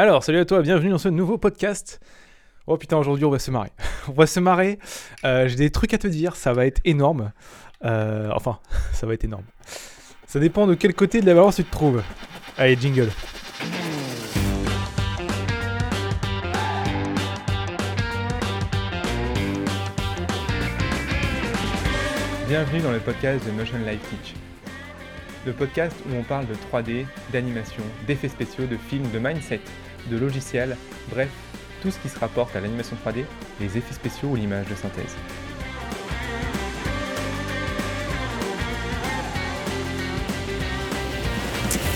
Alors, salut à toi, bienvenue dans ce nouveau podcast. Oh putain, aujourd'hui on va se marrer. on va se marrer. Euh, J'ai des trucs à te dire, ça va être énorme. Euh, enfin, ça va être énorme. Ça dépend de quel côté de la balance tu te trouves. Allez, jingle. Bienvenue dans le podcast de Notion Life Teach. Le podcast où on parle de 3D, d'animation, d'effets spéciaux, de films, de mindset, de logiciels, bref, tout ce qui se rapporte à l'animation 3D, les effets spéciaux ou l'image de synthèse.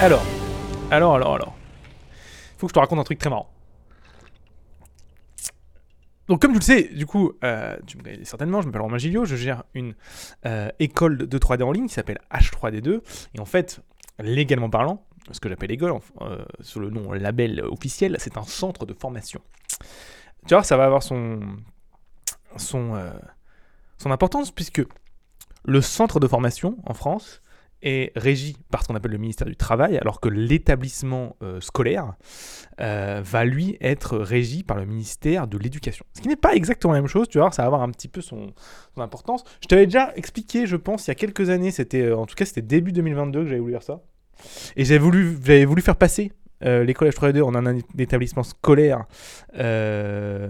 Alors, alors, alors, alors. Faut que je te raconte un truc très marrant. Donc, comme tu le sais, du coup, euh, tu me connais certainement, je m'appelle Romain Gilliot, je gère une euh, école de 3D en ligne qui s'appelle H3D2. Et en fait, légalement parlant, ce que j'appelle école, euh, sur le nom label officiel, c'est un centre de formation. Tu vois, ça va avoir son, son, euh, son importance puisque le centre de formation en France est régi par ce qu'on appelle le ministère du Travail, alors que l'établissement euh, scolaire euh, va lui être régi par le ministère de l'Éducation. Ce qui n'est pas exactement la même chose, tu vois, ça va avoir un petit peu son, son importance. Je t'avais déjà expliqué, je pense, il y a quelques années, c'était en tout cas c'était début 2022 que j'avais voulu faire ça. Et j'avais voulu, j'avais voulu faire passer euh, l'école H3D en un établissement scolaire euh,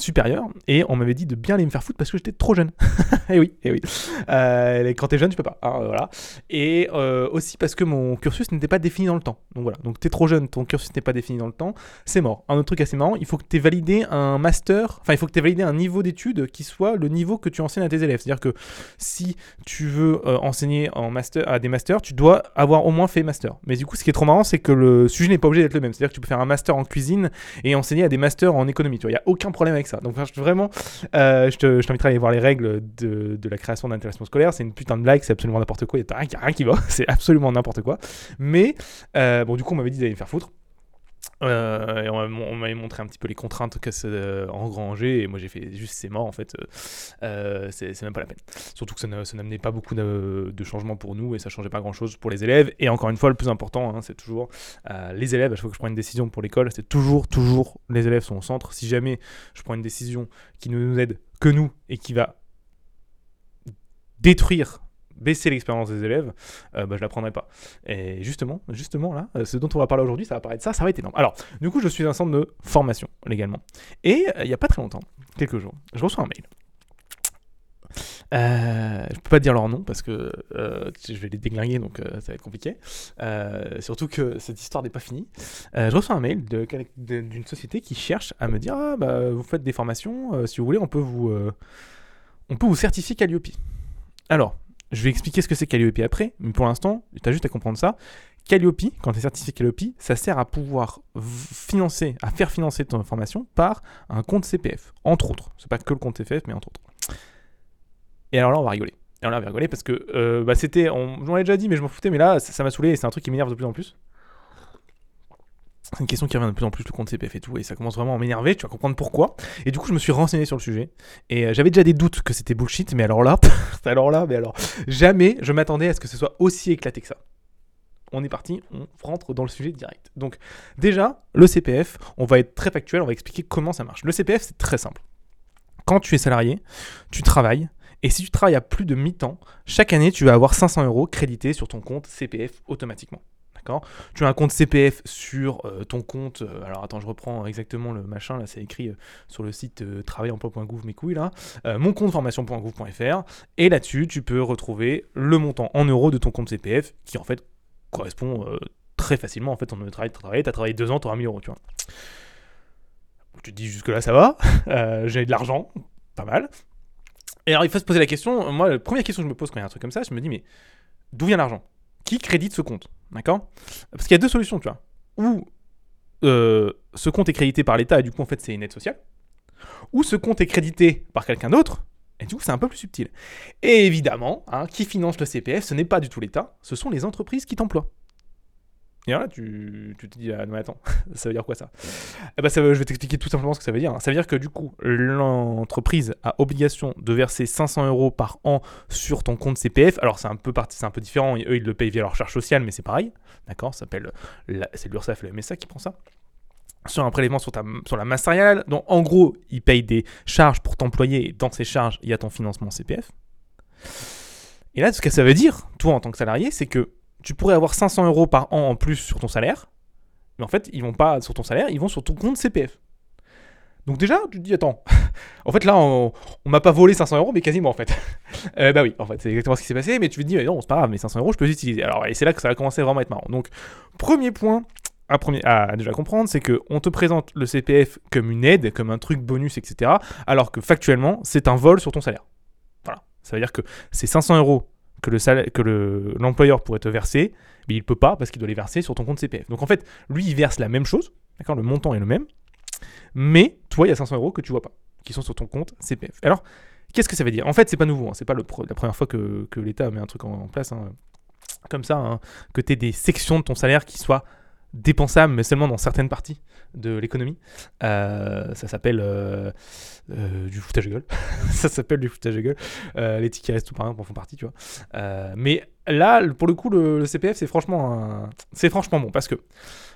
supérieur et on m'avait dit de bien aller me faire foutre parce que j'étais trop jeune. et oui, et oui. Euh, quand t'es jeune, tu peux pas. hein, voilà. Et euh, aussi parce que mon cursus n'était pas défini dans le temps. Donc voilà. Donc t'es trop jeune, ton cursus n'est pas défini dans le temps, c'est mort. Un autre truc assez marrant, il faut que t'aies validé un master, enfin il faut que t'aies validé un niveau d'études qui soit le niveau que tu enseignes à tes élèves. C'est-à-dire que si tu veux euh, enseigner en master à des masters, tu dois avoir au moins fait master. Mais du coup, ce qui est trop marrant, c'est que le sujet n'est pas obligé d'être le même. C'est-à-dire que tu peux faire un master en cuisine et enseigner à des masters en économie. Tu vois, il y a aucun problème avec Donc vraiment, euh, je te- je t'inviterai à aller voir les règles de, la création d'un établissement scolaire. C'est une putain de blague, c'est absolument n'importe quoi. Il n'y a rien, qui- rien qui va. C'est absolument n'importe quoi. Mais euh, bon, du coup, on m'avait dit d'aller me faire foutre. Euh, on m'a- on m'avait montré un petit peu les contraintes que ça euh, et moi j'ai fait juste c'est mort en fait euh, c'est c'est même pas la peine. Surtout que ça n'amenait pas beaucoup de, changements pour nous et ça changeait pas grand chose pour les élèves. Et encore une fois le plus important hein, c'est toujours les élèves à chaque fois que je prends une décision pour l'école c'est toujours toujours les élèves sont au centre. Si jamais je prends une décision qui ne nous aide que nous et qui va détruire baisser l'expérience des élèves, euh, bah, je la prendrai pas. Et justement, justement là, euh, ce dont on va parler aujourd'hui, ça va paraître ça, ça va être énorme. Alors, du coup, je suis un centre de formation légalement. Et euh, il y a pas très longtemps, quelques jours, je reçois un mail. Euh, je peux pas dire leur nom parce que je vais les déglinguer donc ça va être compliqué. Surtout que cette histoire n'est pas finie. Je reçois un mail d'une société qui cherche à me dire ah bah vous faites des formations, si vous voulez on peut vous on peut vous certifier Calliope. Alors je vais expliquer ce que c'est Calliope après, mais pour l'instant tu as juste à comprendre ça. Calliope, quand tu es certifié Calliope, ça sert à pouvoir financer, à faire financer ton formation par un compte CPF, entre autres. C'est pas que le compte CPF, mais entre autres. Et alors là, on va rigoler. Et alors là, on va rigoler parce que euh, bah, c'était. On, on déjà dit, mais je m'en foutais, mais là, ça m'a saoulé et c'est un truc qui m'énerve de plus en plus. C'est une question qui revient de plus en plus, le compte CPF et tout, et ça commence vraiment à m'énerver, tu vas comprendre pourquoi. Et du coup, je me suis renseigné sur le sujet, et euh, j'avais déjà des doutes que c'était bullshit, mais alors là, mais alors, jamais je m'attendais à ce que ce soit aussi éclaté que ça. On est parti, on rentre dans le sujet direct. Donc, déjà, le CPF, on va être très factuel, on va expliquer comment ça marche. Le CPF, c'est très simple. Quand tu es salarié, tu travailles, et si tu travailles à plus de mi-temps, chaque année, tu vas avoir 500 euros crédités sur ton compte CPF automatiquement. Tu as un compte CPF sur euh, ton compte. euh, alors attends, je reprends exactement le machin. Là, c'est écrit euh, sur le site travailemploi.gouv, mes couilles là. Mon compte formation.gouv.fr. Et là-dessus, tu peux retrouver le montant en euros de ton compte CPF qui en fait correspond très facilement. En fait, on travaillé, tu as travaillé deux ans, tu auras 1000 euros, tu vois. Tu te dis jusque-là, ça va. J'ai de l'argent, pas mal. Et alors, il faut se poser la question. Moi, la première question que je me pose quand il y a un truc comme ça, je me dis, mais d'où vient l'argent? Qui crédite ce compte? D'accord? Parce qu'il y a deux solutions, tu vois. Ou euh, ce compte est crédité par l'État et du coup, en fait, c'est une aide sociale. Ou ce compte est crédité par quelqu'un d'autre. Et du coup, c'est un peu plus subtil. Et évidemment, hein, qui finance le CPF, ce n'est pas du tout l'État, ce sont les entreprises qui t'emploient. Et là, tu, tu te dis, ah non, attends, ça veut dire quoi ça? Eh ben, ça Je vais t'expliquer tout simplement ce que ça veut dire. Ça veut dire que du coup, l'entreprise a obligation de verser 500 euros par an sur ton compte CPF. Alors, c'est un peu, c'est un peu différent. Eux, ils le payent via leur charge sociale, mais c'est pareil. D'accord? Ça s'appelle C'est l'URSSAF le MSA qui prend ça. sur un prélèvement sur, ta, sur la masse salariale. Donc en gros, ils payent des charges pour t'employer et dans ces charges, il y a ton financement CPF. Et là, ce que ça veut dire, toi en tant que salarié, c'est que tu pourrais avoir 500 euros par an en plus sur ton salaire, mais en fait, ils vont pas sur ton salaire, ils vont sur ton compte CPF. Donc déjà, tu te dis, attends, en fait là, on, m'a pas volé 500 euros, mais quasiment en fait. Euh, bah oui, en fait, c'est exactement ce qui s'est passé, mais tu te dis, non, c'est pas grave, mais 500 euros, je peux les utiliser. Alors, et c'est là que ça va commencer vraiment à être marrant. Donc, premier point à, à déjà comprendre, c'est qu'on te présente le CPF comme une aide, comme un truc bonus, etc., alors que factuellement, c'est un vol sur ton salaire. Voilà. Ça veut dire que c'est 500 euros que le que l'employeur pourrait te verser, mais il peut pas parce qu'il doit les verser sur ton compte CPF. Donc en fait, lui, il verse la même chose, d'accord, le montant est le même, mais toi, il y a 500 euros que tu vois pas, qui sont sur ton compte CPF. Alors, qu'est-ce que ça veut dire? En fait, c'est pas nouveau, hein, c'est pas le la première fois que, l'État met un truc en, place, hein, comme ça, hein, que tu aies des sections de ton salaire qui soient dépensable, mais seulement dans certaines parties de l'économie. Euh, ça s'appelle euh, euh, du foutage de gueule. ça s'appelle du foutage de gueule. les tickets restent tout par exemple en font partie, tu vois. mais là, pour le coup, le, CPF, c'est franchement, c'est franchement bon parce que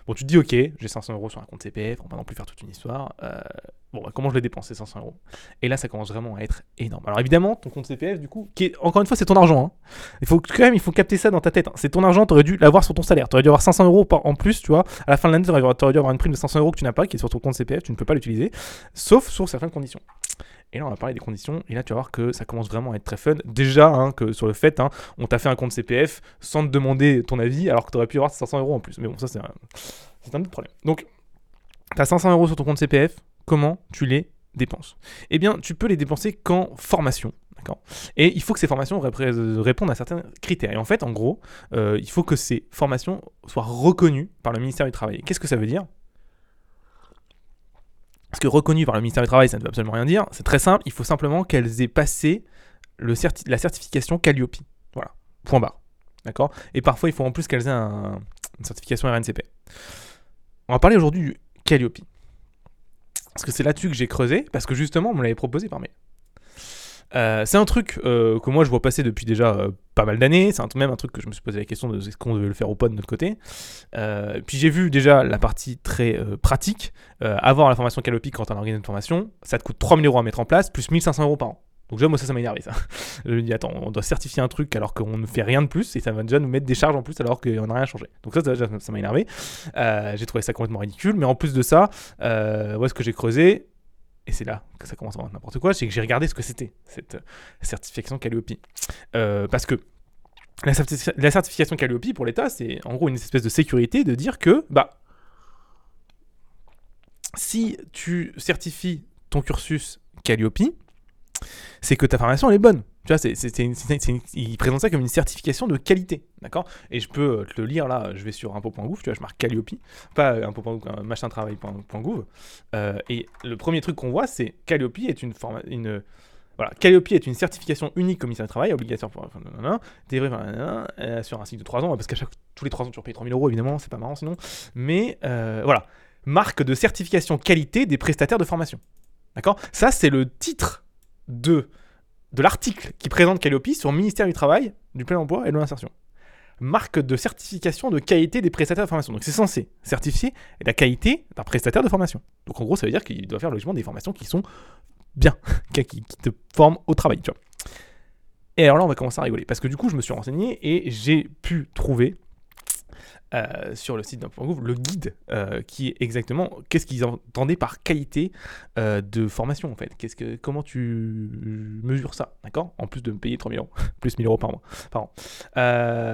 Bon, tu te dis, ok, j'ai 500 euros sur un compte CPF, on va non plus faire toute une histoire. Euh, bon, bah, comment je l'ai dépensé 500 euros? Et là, ça commence vraiment à être énorme. Alors évidemment, ton compte CPF, du coup, encore une fois, c'est ton argent. Hein. Il faut quand même, il faut capter ça dans ta tête. Hein. C'est ton argent, tu aurais dû l'avoir sur ton salaire. Tu aurais dû avoir 500 euros en plus, tu vois. À la fin de l'année, tu aurais dû avoir une prime de 500 euros que tu n'as pas, qui est sur ton compte CPF, tu ne peux pas l'utiliser, sauf sur certaines conditions. Et là, on va parler des conditions. Et là, tu vas voir que ça commence vraiment à être très fun. Déjà, hein, que sur le fait, hein, on t'a fait un compte CPF sans te demander ton avis, alors que tu aurais pu avoir 500 euros en plus. Mais bon, ça, c'est un, autre problème. Donc, tu as 500 euros sur ton compte CPF. Comment tu les dépenses? Eh bien, tu peux les dépenser qu'en formation. Et il faut que ces formations répondent à certains critères. Et en fait, en gros, euh, il faut que ces formations soient reconnues par le ministère du Travail. Qu'est-ce que ça veut dire? Parce que reconnu par le ministère du Travail, ça ne veut absolument rien dire. C'est très simple, il faut simplement qu'elles aient passé la certification Calliope. Voilà, point barre. D'accord? Et parfois, il faut en plus qu'elles aient une certification RNCP. On va parler aujourd'hui du Calliope. Parce que c'est là-dessus que j'ai creusé, parce que justement, on me l'avait proposé par mail. Euh, c'est un truc euh, que moi je vois passer depuis déjà euh, pas mal d'années. C'est même un truc que je me suis posé la question de est-ce qu'on devait le faire ou pas de notre côté? puis j'ai vu déjà la partie très pratique. avoir la formation Calopi quand on organise une formation, ça te coûte 3000 euros à mettre en place, plus 1500 euros par an. Donc déjà moi ça ça m'a énervé ça. je me dis attends on doit certifier un truc alors qu'on ne fait rien de plus et ça va déjà nous mettre des charges en plus alors qu'on n'a rien changé. Donc ça ça m'a énervé. j'ai trouvé ça complètement ridicule mais en plus de ça où est-ce que j'ai creusé? Et c'est là que ça commence à avoir n'importe quoi, c'est que j'ai regardé ce que c'était, cette euh, certification Calliope. Euh, parce que la, certification Calliope pour l'État, c'est en gros une espèce de sécurité de dire que, bah, si tu certifies ton cursus Calliope, c'est que ta formation est bonne. Tu vois, c'est, il présente ça comme une certification de qualité, d'accord? Et je peux euh, te le lire là, je vais sur impôt.gouv, tu vois, je marque Calliope, pas impôt.gouv, un machin travail.gouv. Euh, et le premier truc qu'on voit, c'est Calliope est une, forme, une voilà, Calliope est une certification unique ministère du Travail, obligatoire pour euh, sur un cycle de 3 ans, parce qu'à chaque tous les 3 ans tu repayes 3000 euros évidemment, c'est pas marrant sinon. Mais euh, voilà, marque de certification qualité des prestataires de formation. D'accord? Ça c'est le titre de de l'article qui présente Calliope sur le ministère du Travail, du plein emploi et de l'insertion. Marque de certification de qualité des prestataires de formation. Donc c'est censé certifier la qualité d'un prestataire de formation. Donc en gros, ça veut dire qu'il doit faire logiquement des formations qui sont bien, qui, te forment au travail. Et alors là, on va commencer à rigoler. Parce que du coup, je me suis renseigné et j'ai pu trouver euh, sur le site d'Impôt.gouv le guide euh, qui est exactement qu'est-ce qu'ils entendaient par qualité euh, de formation en fait. Qu'est-ce que, comment tu mesures ça, d'accord? En plus de me payer 3 000 euros, plus 1000 euros par mois,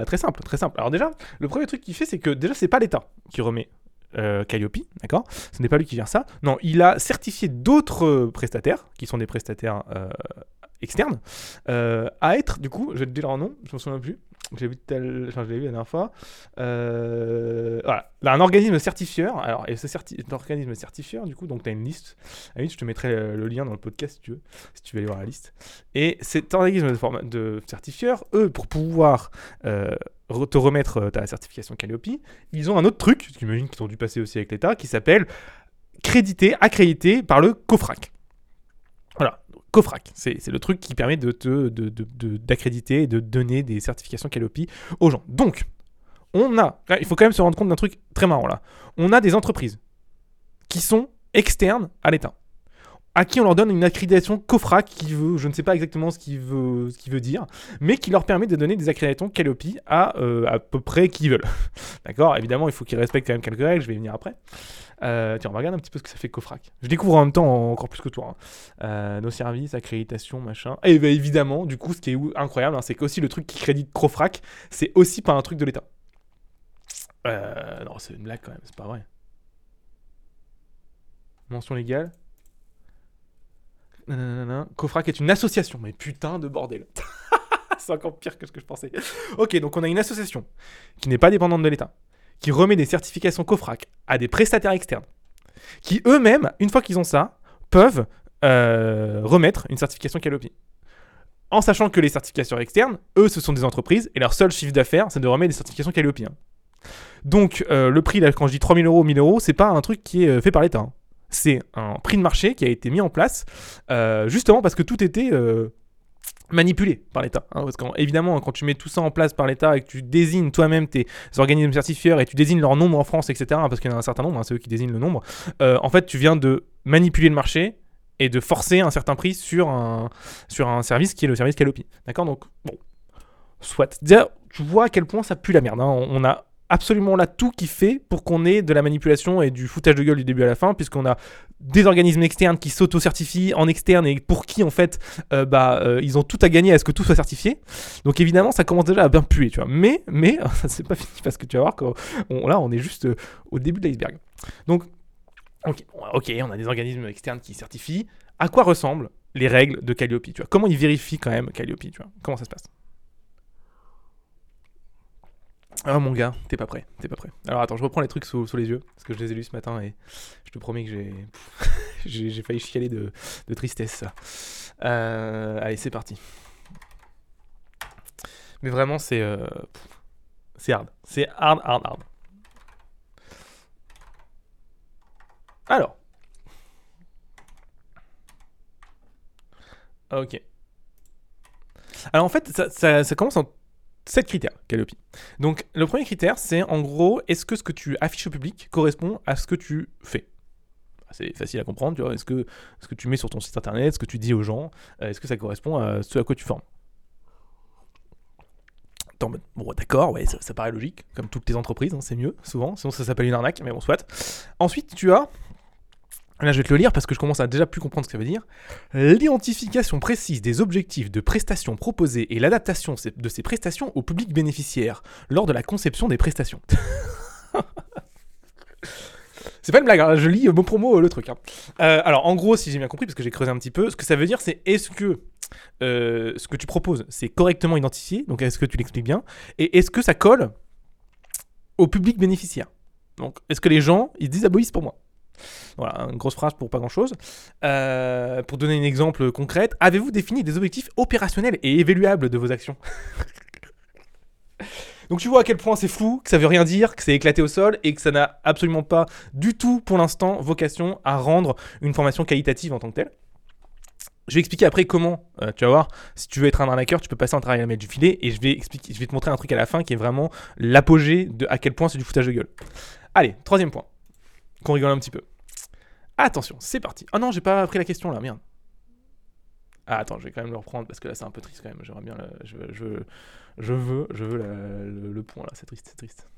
très simple, très simple. Alors déjà, le premier truc qu'il fait, c'est que déjà, c'est pas l'État qui remet Calliope, d'accord? Ce n'est pas lui qui gère ça. Non, il a certifié d'autres prestataires, qui sont des prestataires externes, à être, du coup, je vais te dire leur nom, je me souviens plus, j'ai vu tel, vu la dernière fois. Euh, voilà, là, un organisme certifieur. Alors, et certi... organisme certifieur, du coup, donc tu as une liste. À je te mettrai le lien dans le podcast si tu veux, si tu veux aller voir la liste. Et cet organisme de, certifieur, eux, pour pouvoir euh, te remettre euh, ta certification Calliope, ils ont un autre truc, j'imagine qu'ils ont dû passer aussi avec l'État, qui s'appelle crédité, accrédité par le COFRAC. COFRAC, c'est le truc qui permet d'accréditer de, de, et de donner des certifications Calliope aux gens. Donc, on a, il faut quand même se rendre compte d'un truc très marrant là. On a des entreprises qui sont externes à l'État à qui on leur donne une accréditation COFRAC qui veut, je ne sais pas exactement ce qu'il veut, veut dire, mais qui leur permet de donner des accréditations Calliope à euh, à peu près qui veulent. D'accord? Évidemment, il faut qu'ils respectent quand même quelques règles, je vais y venir après. Euh, tiens, on va regarder un petit peu ce que ça fait COFRAC. Je découvre en même temps encore plus que toi. Hein. Euh, nos services, accréditation, machin. Et bien évidemment, du coup, ce qui est incroyable, hein, c'est qu'aussi le truc qui crédite COFRAC, c'est aussi pas un truc de l'État. non, c'est une blague quand même, c'est pas vrai. Mention légale Cofrac est une association. Mais putain de bordel. c'est encore pire que ce que je pensais. Ok, donc on a une association qui n'est pas dépendante de l'État, qui remet des certifications COFRAC à des prestataires externes, qui eux-mêmes, une fois qu'ils ont ça, peuvent euh, remettre une certification Calliope. En sachant que les certifications externes, eux, ce sont des entreprises, et leur seul chiffre d'affaires, c'est de remettre des certifications Calliope. Donc, euh, le prix, quand je dis 3000 euros, 1000 euros, c'est pas un truc qui est euh, fait par l'État. C'est un prix de marché qui a été mis en place justement parce que tout était manipulé par l'État. Hein, parce qu'évidemment, quand tu mets tout ça en place par l'État et que tu désignes toi-même tes organismes certifieurs et tu désignes leur nombre en France, etc., hein, parce qu'il y en a un certain nombre, hein, c'est eux qui désignent le nombre, euh, en fait, tu viens de manipuler le marché et de forcer un certain prix sur un, sur un service qui est le service Calopi. D'accord? Donc, bon, soit. tu vois à quel point ça pue la merde. On a absolument là tout qui fait pour qu'on ait de la manipulation et du foutage de gueule du début à la fin, puisqu'on a des organismes externes qui s'auto-certifient en externe et pour qui en fait euh, bah, euh, ils ont tout à gagner à ce que tout soit certifié. Donc évidemment ça commence déjà à bien puer, tu vois. Mais, mais c'est pas fini parce que tu vas voir que là on est juste euh, au début de l'iceberg. Donc ok, on a des organismes externes qui certifient. À quoi ressemblent les règles de Calliope tu vois? Comment ils vérifient quand même Calliope tu vois? Comment ça se passe? Ah mon gars, t'es pas prêt, t'es pas prêt. Alors attends, je reprends les trucs sous, les yeux, parce que je les ai lus ce matin et je te promets que j'ai j'ai failli chialer de, tristesse. Euh, allez, c'est parti. Mais vraiment, c'est euh, c'est hard. C'est hard, hard, hard. Alors. Ok. Alors en fait, ça, commence en 7 critères, Calliope. Donc, le premier critère, c'est en gros, est-ce que ce que tu affiches au public correspond à ce que tu fais? C'est facile à comprendre, tu vois. Est-ce que ce que tu mets sur ton site internet, ce que tu dis aux gens, euh, est-ce que ça correspond à ce à quoi tu formes? Bon, d'accord, ouais, ça, paraît logique, comme toutes les entreprises, hein, c'est mieux, souvent, sinon ça s'appelle une arnaque, mais bon, soit. Ensuite, tu as Là, je vais te le lire parce que je commence à déjà plus comprendre ce que ça veut dire. L'identification précise des objectifs de prestations proposées et l'adaptation de ces prestations au public bénéficiaire lors de la conception des prestations. c'est pas une blague, hein, je lis mot pour mot le truc. Hein. Euh, alors, en gros, si j'ai bien compris, parce que j'ai creusé un petit peu, ce que ça veut dire, c'est est-ce que euh, ce que tu proposes, c'est correctement identifié, donc est-ce que tu l'expliques bien, et est-ce que ça colle au public bénéficiaire? Donc, est-ce que les gens, ils disent ah bah pour moi? Voilà, une grosse phrase pour pas grand chose. Euh, pour donner un exemple concret, avez-vous défini des objectifs opérationnels et évaluables de vos actions? Donc tu vois à quel point c'est flou, que ça veut rien dire, que c'est éclaté au sol et que ça n'a absolument pas du tout pour l'instant vocation à rendre une formation qualitative en tant que telle. Je vais expliquer après comment, euh, tu vas voir, si tu veux être un arnaqueur, tu peux passer un travail à mettre du filet et je vais, expliquer, je vais te montrer un truc à la fin qui est vraiment l'apogée de à quel point c'est du foutage de gueule. Allez, troisième point, qu'on rigole un petit peu. Attention, c'est parti. Oh non, j'ai pas pris la question là, merde. Ah, attends, je vais quand même le reprendre parce que là c'est un peu triste quand même. J'aimerais bien. Je, je, je, veux, je veux le, point là, c'est triste, c'est triste.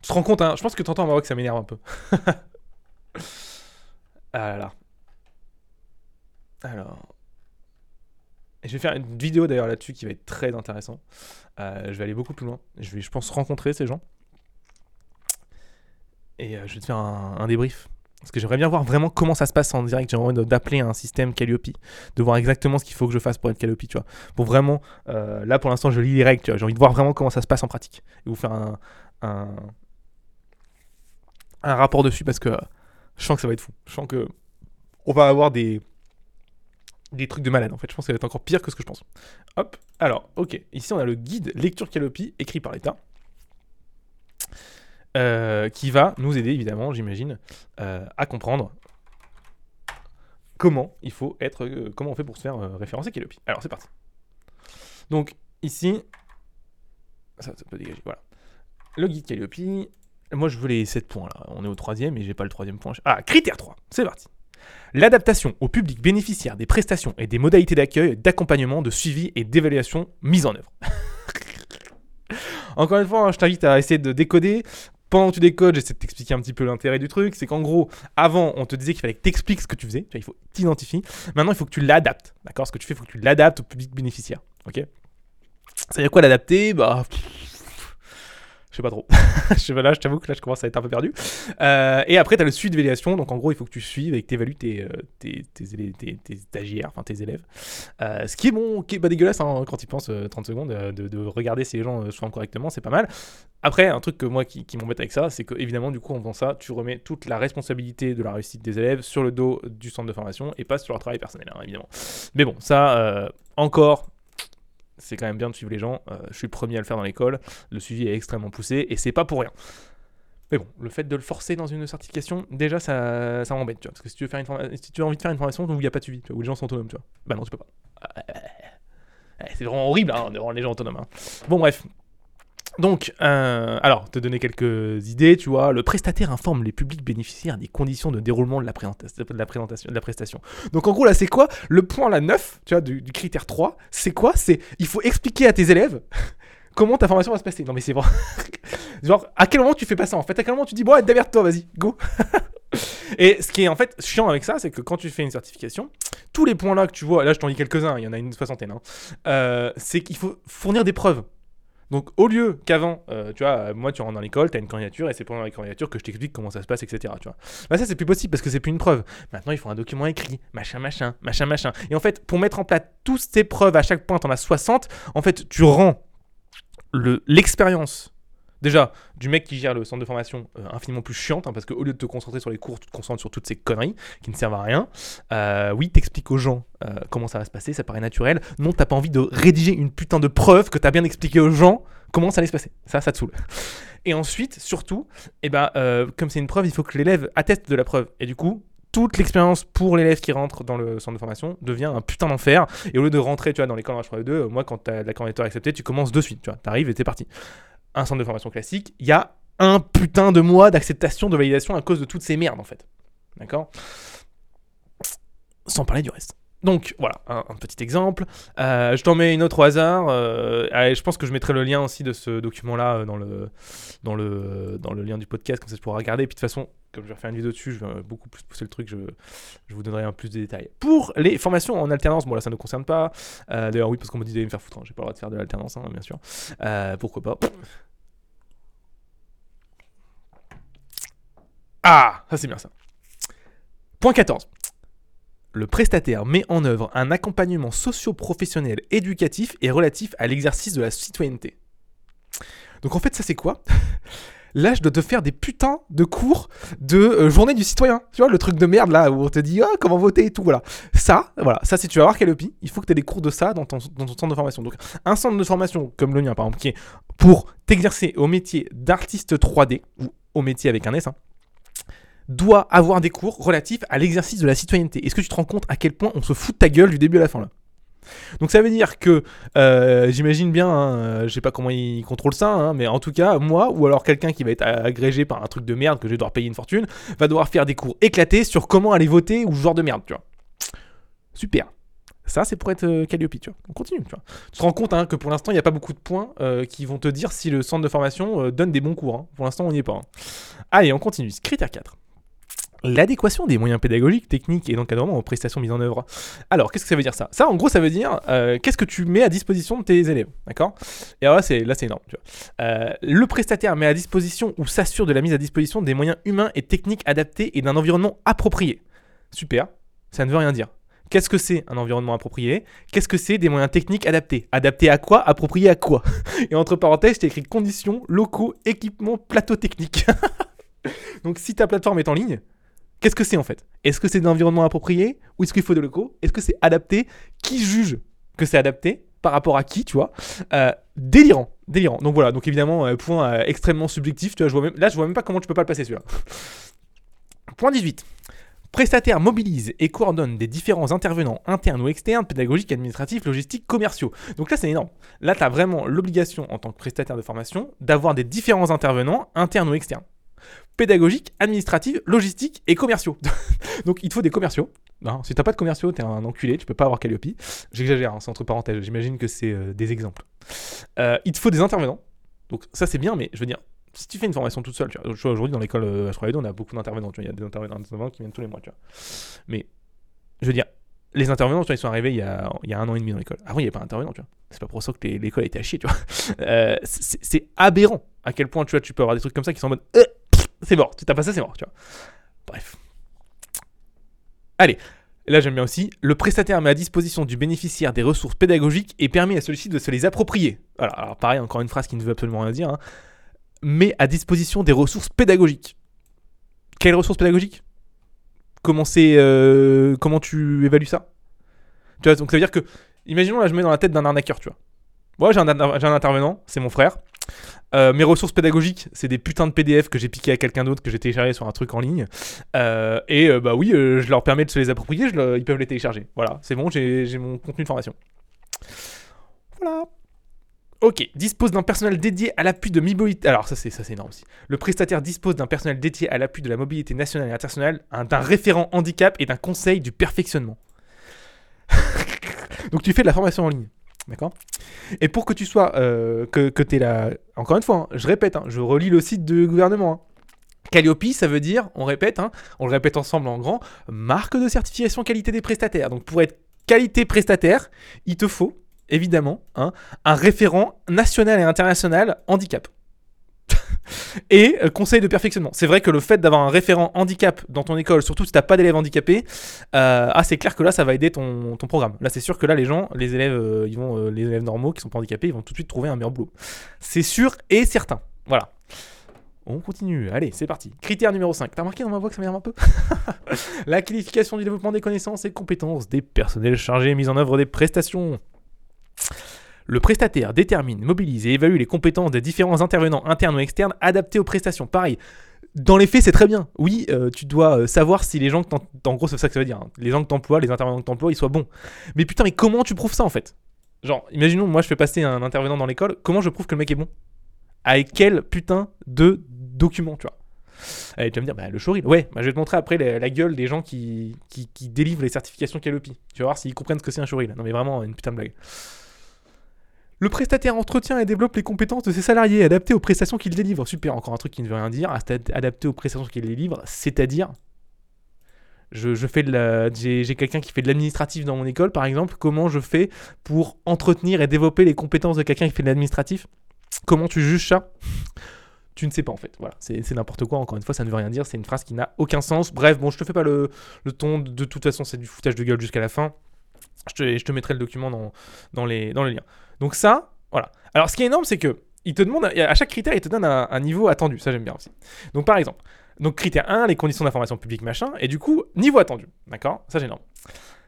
Tu te rends compte, hein Je pense que t'entends en Maroc, ça m'énerve un peu. ah là là. Alors. Je vais faire une vidéo d'ailleurs là-dessus qui va être très intéressant. Euh, je vais aller beaucoup plus loin. Je vais, je pense, rencontrer ces gens et euh, je vais te faire un, débrief. Parce que j'aimerais bien voir vraiment comment ça se passe en direct. J'aimerais envie d'appeler un système Calliope, de voir exactement ce qu'il faut que je fasse pour être Calliope, tu vois. Pour vraiment, euh, là pour l'instant je lis les règles, tu vois. J'ai envie de voir vraiment comment ça se passe en pratique. Et vous faire un, un, rapport dessus parce que je sens que ça va être fou. Je sens que on va avoir des, des trucs de malade en fait. Je pense que ça va être encore pire que ce que je pense. Hop, alors, ok. Ici on a le guide lecture Calliope écrit par l'État. Euh, qui va nous aider évidemment, j'imagine, euh, à comprendre comment il faut être, euh, comment on fait pour se faire référencer Calliope. Alors c'est parti. Donc ici, ça, peut dégager, voilà. Le guide Calliope, Moi, je veux les 7 points là. On est au troisième et j'ai pas le troisième point. Ah, critère 3. C'est parti. L'adaptation au public bénéficiaire des prestations et des modalités d'accueil, d'accompagnement, de suivi et d'évaluation mises en œuvre. Encore une fois, hein, je t'invite à essayer de décoder. Pendant que tu décodes, j'essaie de t'expliquer un petit peu l'intérêt du truc. C'est qu'en gros, avant, on te disait qu'il fallait que tu expliques ce que tu faisais. Il faut t'identifier. Maintenant, il faut que tu l'adaptes. D'accord? Ce que tu fais, il faut que tu l'adaptes au public bénéficiaire. Ok? Ça veut dire quoi l'adapter? Bah. Je sais pas trop. je là, je t'avoue que là, je commence à être un peu perdu. Euh, et après, tu as le suivi d'évaluation. Donc, en gros, il faut que tu suives et que tu évalues tes, euh, tes, tes, stagiaires, enfin tes élèves. Euh, ce qui est bon, qui est pas dégueulasse hein, quand tu penses euh, 30 secondes, de, de regarder si les gens se forment correctement, c'est pas mal. Après, un truc que moi qui, qui m'embête avec ça, c'est que évidemment, du coup, en faisant ça, tu remets toute la responsabilité de la réussite des élèves sur le dos du centre de formation et pas sur leur travail personnel, hein, évidemment. Mais bon, ça, encore, c'est quand même bien de suivre les gens. Euh, je suis le premier à le faire dans l'école. Le suivi est extrêmement poussé et c'est pas pour rien. Mais bon, le fait de le forcer dans une certification, déjà, ça, ça m'embête, tu vois. Parce que si tu, veux faire une si tu as envie de faire une formation où il n'y a pas de suivi, tu vois, où les gens sont autonomes, tu vois, bah non, tu peux pas. Euh, C'est vraiment horrible hein, de rendre les gens autonomes. hein. Bon, bref. Donc, euh, alors, te donner quelques idées, tu vois. Le prestataire informe les publics bénéficiaires des conditions de déroulement de la, présentation, de la, la prestation. Donc, en gros, là, c'est quoi Le point, là, 9, tu vois, du, critère 3, c'est quoi? C'est il faut expliquer à tes élèves comment ta formation va se passer. Non, mais c'est vrai. Genre, à quel moment tu fais pas ça en fait? À quel moment tu dis, bon, ouais, démerde-toi, vas-y, go Et ce qui est en fait chiant avec ça, c'est que quand tu fais une certification, tous les points là que tu vois, là je t'en lis quelques-uns, il y en a une soixantaine, hein, euh, c'est qu'il faut fournir des preuves. Donc au lieu qu'avant, euh, tu vois, euh, moi tu rentres dans l'école, tu as une candidature et c'est pendant la candidature que je t'explique comment ça se passe, etc. Tu vois. Bah ça c'est plus possible parce que c'est plus une preuve. Maintenant il faut un document écrit, machin, machin, machin, machin. Et en fait, pour mettre en place toutes ces preuves à chaque point, t'en as 60, en fait tu rends le- l'expérience déjà du mec qui gère le centre de formation euh, infiniment plus chiante hein, parce qu'au lieu de te concentrer sur les cours, tu te concentres sur toutes ces conneries qui ne servent à rien. Euh, oui, t'expliques aux gens euh, comment ça va se passer, ça paraît naturel. Non, t'as pas envie de rédiger une putain de preuve que t'as bien expliqué aux gens comment ça allait se passer. Ça, ça te saoule. Et ensuite, surtout, eh ben, comme c'est une preuve, il faut que l'élève atteste de la preuve. Et du coup, toute l'expérience pour l'élève qui rentre dans le centre de formation devient un putain d'enfer. Et au lieu de rentrer, tu vois, dans l'école en H3E2, euh, moi, quand t'as la candidature acceptée, tu commences de suite, tu vois. T'arrives et t'es parti. Un centre de formation classique, il y a un putain de mois d'acceptation, de validation à cause de toutes ces merdes, en fait. D'accord? Sans parler du reste. Donc voilà, un, petit exemple. Euh, je t'en mets une autre au hasard. euh, je pense que je mettrai le lien aussi de ce document-là euh, dans le, dans, le, dans le lien du podcast, comme ça tu pourras regarder. Et puis de toute façon, comme je vais refaire une vidéo dessus, je vais beaucoup plus pousser le truc, je, je vous donnerai un plus de détails. Pour les formations en alternance, bon là ça ne concerne pas. D'ailleurs oui, parce qu'on me dit d'aller me faire foutre, hein. j'ai pas le droit de faire de l'alternance, hein, bien sûr. Pourquoi pas Ah, ça c'est bien ça. Point 14 le prestataire met en œuvre un accompagnement socio-professionnel éducatif et relatif à l'exercice de la citoyenneté. Donc en fait, ça c'est quoi? Là, je dois te faire des putains de cours de euh, journée du citoyen. Tu vois, le truc de merde là où on te dit ah, comment voter et tout. Voilà. Ça, voilà, ça si tu vas voir Calliope, il faut que tu aies des cours de ça dans ton, centre de formation. Donc un centre de formation comme le mien par exemple, qui est pour t'exercer au métier d'artiste 3D, ou au métier avec un S, hein, doit avoir des cours relatifs à l'exercice de la citoyenneté. Est-ce que tu te rends compte à quel point on se fout de ta gueule du début à la fin là? Donc ça veut dire que, euh, j'imagine bien, hein, euh, je sais pas comment ils contrôlent ça, hein, mais en tout cas, moi, ou alors quelqu'un qui va être agrégé par un truc de merde que je vais devoir payer une fortune, va devoir faire des cours éclatés sur comment aller voter ou ce genre de merde, tu vois. Super. Ça, c'est pour être euh, Calliope, tu vois. On continue, tu vois. Tu te rends compte hein, que pour l'instant, il n'y a pas beaucoup de points qui vont te dire si le centre de formation donne des bons cours. hein. Pour l'instant, on n'y est pas. Allez, on continue. Critère 4. L'adéquation des moyens pédagogiques, techniques et d'encadrement aux prestations mises en œuvre. Alors, qu'est-ce que ça veut dire ça? Ça, en gros, ça veut dire euh, qu'est-ce que tu mets à disposition de tes élèves, d'accord? Et alors là, c'est là, c'est énorme. Tu vois. Euh, le prestataire met à disposition ou s'assure de la mise à disposition des moyens humains et techniques adaptés et d'un environnement approprié. Super. Ça ne veut rien dire. Qu'est-ce que c'est un environnement approprié? Qu'est-ce que c'est des moyens techniques adaptés? Adaptés à quoi? Appropriés à quoi? Et entre parenthèses, j'ai écrit conditions, locaux, équipements, plateau technique. Donc si ta plateforme est en ligne, qu'est-ce que c'est en fait? Est-ce que c'est de l'environnement approprié Ou est-ce qu'il faut de locaux Est-ce que c'est adapté? Qui juge que c'est adapté Par rapport à qui, tu vois? Euh, Délirant, délirant. Donc voilà, donc évidemment, euh, point euh, extrêmement subjectif. Tu vois, je vois même, là, je vois même pas comment tu peux pas le passer celui-là. Point 18. Prestataire mobilise et coordonne des différents intervenants internes ou externes, pédagogiques, administratifs, logistiques, commerciaux. Donc là, c'est énorme. Là, tu vraiment l'obligation, en tant que prestataire de formation, d'avoir des différents intervenants internes ou externes. Pédagogiques, administratives, logistiques et commerciaux. Donc il te faut des commerciaux. Non, si t'as pas de commerciaux, t'es un enculé, tu peux pas avoir Calliope. J'exagère, hein, c'est entre parenthèses, j'imagine que c'est euh, des exemples. Euh, il te faut des intervenants. Donc ça c'est bien, mais je veux dire, si tu fais une formation toute seule, tu vois, aujourd'hui dans l'école euh, H3 on a beaucoup d'intervenants, tu vois, il y a des intervenants qui viennent tous les mois, tu vois. Mais je veux dire, les intervenants, tu vois, ils sont arrivés il y a, un an et demi dans l'école. Avant, il n'y avait pas d'intervenants, tu vois. C'est pas pour ça que l'école était à chier, tu vois. C'est aberrant à quel point, tu vois, tu peux avoir des trucs comme ça qui sont en mode c'est mort, tu t'as pas ça, c'est mort, tu vois. Bref. Allez, là j'aime bien aussi, le prestataire met à disposition du bénéficiaire des ressources pédagogiques et permet à celui-ci de se les approprier. Alors pareil, encore une phrase qui ne veut absolument rien dire. Hein. Met à disposition des ressources pédagogiques. Quelles ressources pédagogiques? Comment euh, comment tu évalues ça? Tu vois, donc ça veut dire que, imaginons là, je mets dans la tête d'un arnaqueur, tu vois. Moi, j'ai un intervenant, c'est mon frère. Euh, mes ressources pédagogiques, c'est des putains de PDF que j'ai piqué à quelqu'un d'autre, que j'ai téléchargé sur un truc en ligne. Euh, et euh, bah oui, je leur permets de se les approprier, ils peuvent les télécharger. Voilà, c'est bon, j'ai mon contenu de formation. Voilà. Ok, dispose d'un personnel dédié à l'appui de mobilité. Alors ça c'est ça c'est énorme aussi. Le prestataire dispose d'un personnel dédié à l'appui de la mobilité nationale et internationale, d'un référent handicap et d'un conseil du perfectionnement. Donc tu fais de la formation en ligne. D'accord? Et pour que tu sois. Euh, que que tu là. Encore une fois, hein, je répète, hein, je relis le site du gouvernement. Hein. Calliope, ça veut dire, on répète, on le répète ensemble en grand, marque de certification qualité des prestataires. Donc pour être qualité prestataire, il te faut, évidemment, un référent national et international handicap. Et euh, conseil de perfectionnement. C'est vrai que le fait d'avoir un référent handicap dans ton école, surtout si t'as pas d'élèves handicapés, euh, ah c'est clair que là ça va aider ton, programme. Là c'est sûr que là les gens, les élèves, euh, les élèves normaux qui sont pas handicapés, ils vont tout de suite trouver un meilleur boulot. C'est sûr et certain. Voilà. On continue, allez, c'est parti. Critère numéro 5. T'as remarqué dans ma voix que ça m'énerve un peu? La qualification du développement des connaissances et compétences des personnels chargés mise en œuvre des prestations. Le prestataire détermine, mobilise et évalue les compétences des différents intervenants internes ou externes adaptés aux prestations. Pareil, dans les faits, c'est très bien. Oui, euh, tu dois euh, savoir si les gens que En gros, c'est ça que ça veut dire. Hein. Les gens que t'emploies, les intervenants que t'emploies, ils soient bons. Mais putain, mais comment tu prouves ça en fait? Genre, imaginons, moi je fais passer un intervenant dans l'école, comment je prouve que le mec est bon? Avec quel putain de documents, tu vois? Et tu vas me dire, bah, le showreel. Ouais, bah, je vais te montrer après la, gueule des gens qui, qui, qui délivrent les certifications Calliope. Tu vas voir s'ils comprennent ce que c'est un showreel. Non, mais vraiment, une putain de blague. Le prestataire entretient et développe les compétences de ses salariés adaptées aux prestations qu'il délivre. Super, encore un truc qui ne veut rien dire. Adapté aux prestations qu'il délivre, c'est-à-dire, je, j'ai, quelqu'un qui fait de l'administratif dans mon école, par exemple. Comment je fais pour entretenir et développer les compétences de quelqu'un qui fait de l'administratif? Comment tu juges ça? Tu ne sais pas en fait. Voilà, c'est, n'importe quoi. Encore une fois, ça ne veut rien dire. C'est une phrase qui n'a aucun sens. Bref, bon, je te fais pas le, ton. De, toute façon, c'est du foutage de gueule jusqu'à la fin. Je te, je te mettrai le document dans, dans, les, dans les liens. Donc ça, voilà. Alors ce qui est énorme, c'est que il te demande, à chaque critère, il te donne un, niveau attendu. Ça, j'aime bien aussi. Donc par exemple, donc critère 1, les conditions d'information publique, machin, et du coup, niveau attendu. D'accord? Ça, énorme.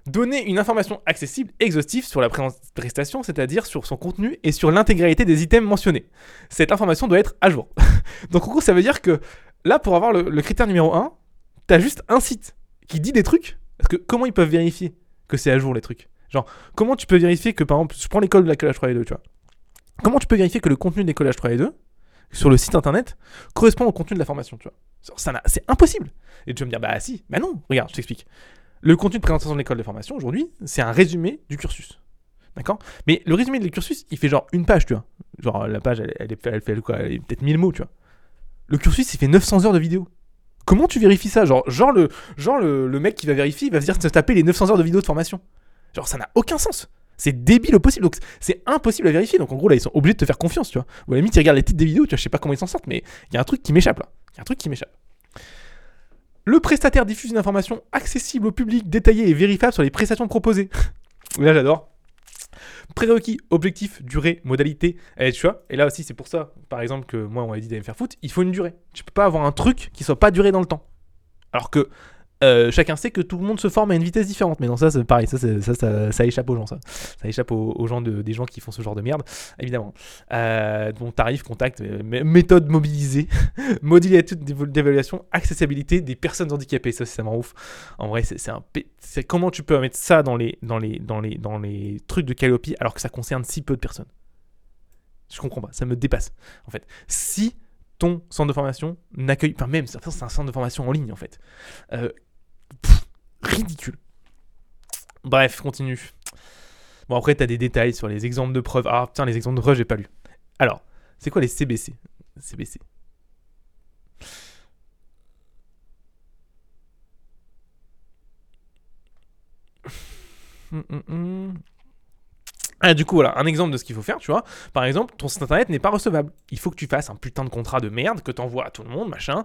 Donner une information accessible, exhaustive sur la prestation, c'est-à-dire sur son contenu et sur l'intégralité des items mentionnés. Cette information doit être à jour. donc en gros, ça veut dire que là, pour avoir le, le critère numéro 1, t'as juste un site qui dit des trucs. Parce que comment ils peuvent vérifier que c'est à jour les trucs? Genre, comment tu peux vérifier que, par exemple, je prends l'école de la collège 3 et 2, tu vois. Comment tu peux vérifier que le contenu des collèges 3 et 2, sur le site internet, correspond au contenu de la formation, tu vois C'est impossible. Et tu vas me dire, bah si, bah non, regarde, je t'explique. Le contenu de présentation de l'école de formation, aujourd'hui, c'est un résumé du cursus. D'accord? Mais le résumé du cursus, il fait genre une page, tu vois. Genre, la page, elle, elle, fait quoi Elle peut-être 1000 mots, tu vois. Le cursus, il fait 900 heures de vidéo. Comment tu vérifies ça? Genre, genre, le, genre le, le, mec qui va vérifier, il va se dire taper les 900 heures de vidéo de formation. Genre, ça n'a aucun sens. C'est débile au possible. Donc, c'est impossible à vérifier. Donc, en gros, là, ils sont obligés de te faire confiance, tu vois. Ou à la limite, ils regardent les titres des vidéos, tu vois, je sais pas comment ils s'en sortent, mais il y a un truc qui m'échappe là. Il y a un truc qui m'échappe. Le prestataire diffuse une information accessible au public, détaillée et vérifiable sur les prestations proposées. là, j'adore. Prérequis, objectif, durée, modalité. Et tu vois, et là aussi, c'est pour ça, par exemple, que moi, on m'a dit d'aller me faire foot, il faut une durée. Tu peux pas avoir un truc qui soit pas duré dans le temps. Alors que euh, chacun sait que tout le monde se forme à une vitesse différente. Mais non, ça, pareil, ça, ça, ça, échappe aux gens, ça. Ça échappe aux, gens de, des gens qui font ce genre de merde, évidemment. Euh, donc, tarif, contact, euh, méthode mobilisée, modalité d'évaluation, accessibilité des personnes handicapées. Ça, c'est vraiment ouf. En vrai, c'est un. C'est comment tu peux mettre ça dans les, dans les, dans les, dans les trucs de Calliope alors que ça concerne si peu de personnes? Je comprends pas, ça me dépasse. En fait, si ton centre de formation n'accueille. Enfin, même, c'est un centre de formation en ligne en fait. Euh, ridicule. Bref, continue. Bon, après, t'as des détails sur les exemples de preuves. Ah, putain, les exemples de preuves, j'ai pas lu. Alors, c'est quoi les CBC CBC. Hum, hum, hum. Ah, du coup, voilà, un exemple de ce qu'il faut faire, tu vois. Par exemple, ton site internet n'est pas recevable. Il faut que tu fasses un putain de contrat de merde que t'envoies à tout le monde, machin.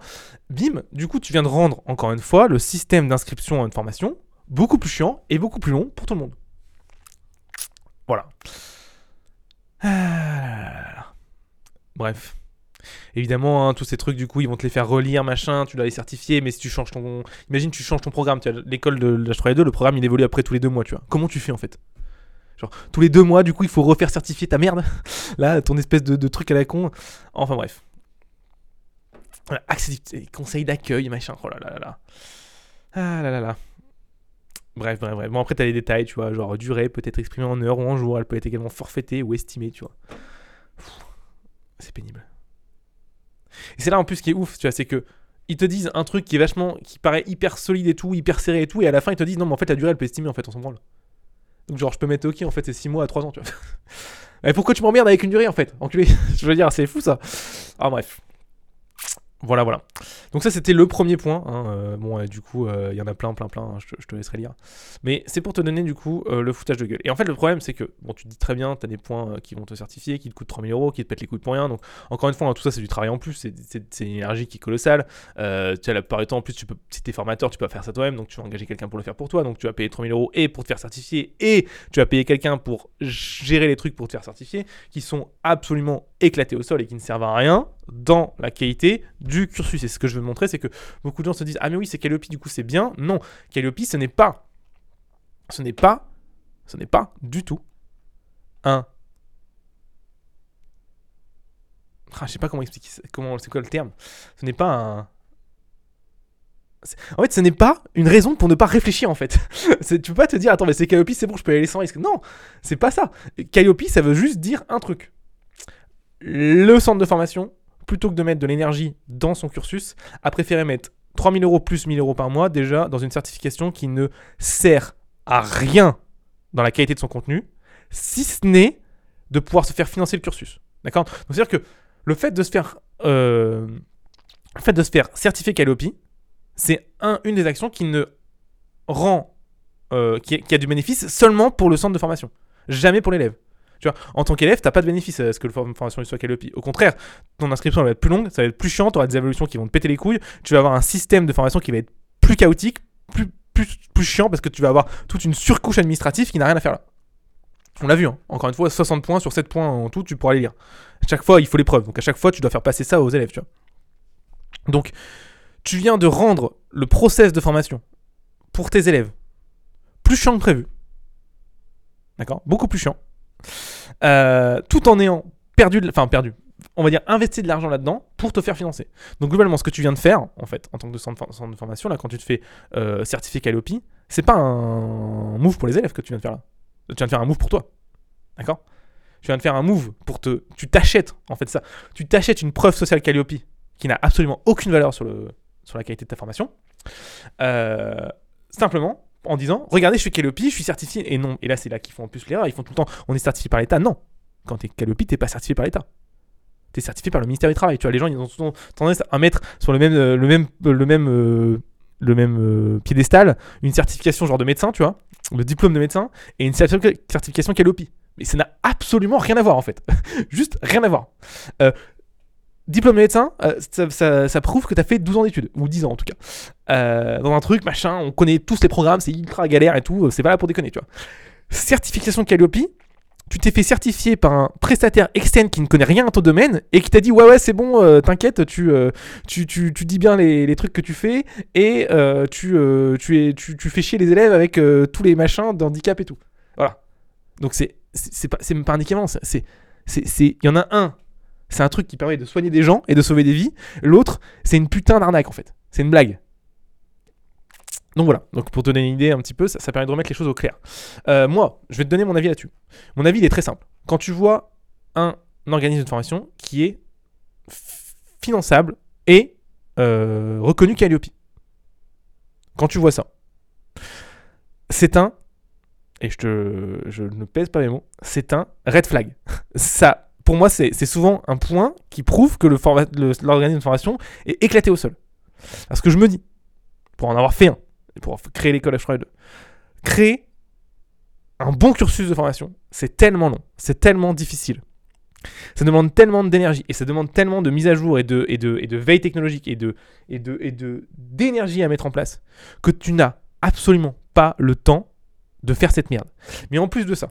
Bim, du coup, tu viens de rendre, encore une fois, le système d'inscription à une formation beaucoup plus chiant et beaucoup plus long pour tout le monde. Voilà. Ah. Bref. Évidemment, hein, tous ces trucs, du coup, ils vont te les faire relire, machin, tu dois les certifier, mais si tu changes ton... Imagine, tu changes ton programme, tu vois, l'école de l'H3 le programme, il évolue après tous les deux mois, tu vois. Comment tu fais, en fait? Genre, tous les deux mois, du coup, il faut refaire certifier ta merde. Là, ton espèce de, truc à la con. Enfin, bref. Voilà, accès, conseil d'accueil, machin. Oh là là là là. Ah là là là. Bref, bref, bref. Bon, après, t'as les détails, tu vois. Genre, durée peut être exprimée en heures ou en jours. Elle peut être également forfaitée ou estimée, tu vois. C'est pénible. Et c'est là en plus qui est ouf, tu vois, c'est que ils te disent un truc qui est vachement, qui paraît hyper solide et tout, hyper serré et tout, et à la fin ils te disent non, mais en fait la durée elle peut estimer en fait, on s'en branle. Donc genre je peux mettre ok, en fait c'est 6 mois à 3 ans, tu vois. Et pourquoi tu m'emmerdes avec une durée en fait? Enculé. je veux dire, c'est fou ça. Ah bref. Voilà, voilà. Donc ça, c'était le premier point. Hein, euh, bon, du coup, il y en a plein, plein, plein. je, te, laisserai lire. Mais c'est pour te donner, du coup, euh, le foutage de gueule. Et en fait, le problème, c'est que, bon, tu te dis très bien, tu as des points euh, qui vont te certifier, qui te coûtent 3000 euros, qui te pètent les couilles pour rien. Donc, encore une fois, hein, tout ça, c'est du travail en plus. C'est une énergie qui est colossale. tu as la plupart du temps, en plus, tu peux, si tu es formateur, tu peux faire ça toi-même. Donc, tu vas engager quelqu'un pour le faire pour toi. Donc, tu vas payer 3000 euros et pour te faire certifier. Et tu vas payer quelqu'un pour gérer les trucs pour te faire certifier, qui sont absolument éclatés au sol et qui ne servent à rien dans la qualité du cursus. Et ce que je veux montrer, c'est que beaucoup de gens se disent Ah, mais oui, c'est Calliope, du coup, c'est bien. Non, Calliope, ce n'est pas. Ce n'est pas. Ce n'est pas du tout un. Ah, je sais pas comment expliquer comment c'est quoi le terme. Ce n'est pas un. En fait, ce n'est pas une raison pour ne pas réfléchir en fait. tu peux pas te dire attends mais c'est Calliope, c'est bon, je peux aller sans risque. Non, c'est pas ça. Calliope, ça veut juste dire un truc. Le centre de formation plutôt que de mettre de l'énergie dans son cursus, a préféré mettre 3000 euros plus 1000 euros par mois déjà dans une certification qui ne sert à rien dans la qualité de son contenu, si ce n'est de pouvoir se faire financer le cursus. D'accord? Donc c'est-à-dire que le fait de se faire, euh, le fait de se faire certifier Calliope, c'est un, une des actions qui ne rend, euh, qui a du bénéfice seulement pour le centre de formation, jamais pour l'élève. Tu vois, en tant qu'élève, t'as pas de bénéfice à ce que la formation soit Calliope. Au contraire, ton inscription va être plus longue, ça va être plus chiant, tu auras des évolutions qui vont te péter les couilles, tu vas avoir un système de formation qui va être plus chaotique, plus, plus, plus chiant parce que tu vas avoir toute une surcouche administrative qui n'a rien à faire là. On l'a vu, hein. encore une fois, 60 points sur 7 points en tout, tu pourras les lire. À chaque fois, il faut l'épreuve. Donc à chaque fois, tu dois faire passer ça aux élèves, tu vois. Donc, tu viens de rendre le process de formation pour tes élèves plus chiant que prévu. D'accord? Beaucoup plus chiant. Euh, tout en ayant perdu, enfin perdu, on va dire investi de l'argent là-dedans pour te faire financer. Donc globalement, ce que tu viens de faire, en fait, en tant que centre, de formation, là, quand tu te fais euh, certifier Calliope, c'est pas un move pour les élèves que tu viens de faire là. Tu viens de faire un move pour toi. D'accord? Tu viens de faire un move pour te... Tu t'achètes, en fait, ça. Tu t'achètes une preuve sociale Calliope qui n'a absolument aucune valeur sur, le, sur la qualité de ta formation. Euh, simplement en disant regardez je suis Calliope je suis certifié. Et non et là c'est là qu'ils font en plus l'erreur ils font tout le temps on est certifié par l'État. Non. Quand t'es Calliope t'es pas certifié par l'État. T'es certifié par le ministère du travail. Tu vois les gens ils ont tendance à mettre sur le même euh, le même euh, le même euh, le même piédestal une certification genre de médecin tu vois le diplôme de médecin et une certification Calliope mais ça n'a absolument rien à voir en fait. Juste rien à voir diplôme de médecin, euh, ça, prouve que tu as fait 12 ans d'études, ou 10 ans en tout cas. Euh, dans un truc, machin, on connaît tous les programmes, c'est ultra galère et tout, c'est pas là pour déconner, tu vois. Certification Calliope, tu t'es fait certifier par un prestataire externe qui ne connaît rien à ton domaine et qui t'a dit ouais ouais c'est bon euh, t'inquiète tu, tu, tu, dis bien les, les, trucs que tu fais et tu, tu, es, tu, tu, fais chier les élèves avec tous les machins d'handicap et tout voilà donc c'est même pas un équivalent c'est il y en a un c'est un truc qui permet de soigner des gens et de sauver des vies. L'autre, c'est une putain d'arnaque en fait. C'est une blague. Donc voilà, donc pour te donner une idée un petit peu, ça, permet de remettre les choses au clair. Euh, moi, je vais te donner mon avis là-dessus. Mon avis, il est très simple. Quand tu vois un organisme de formation qui est finançable et euh, reconnu Calliope. Quand tu vois ça, c'est un, et je, te, je ne pèse pas mes mots, c'est un red flag. ça, pour moi, c'est souvent un point qui prouve que l'organisme de formation est éclaté au sol. Parce que je me dis, pour en avoir fait un, pour créer l'école H2, créer un bon cursus de formation, c'est tellement long, c'est tellement difficile. Ça demande tellement d'énergie et ça demande tellement de mise à jour et de, veille technologique et d'énergie à mettre en place que tu n'as absolument pas le temps de faire cette merde. Mais en plus de ça,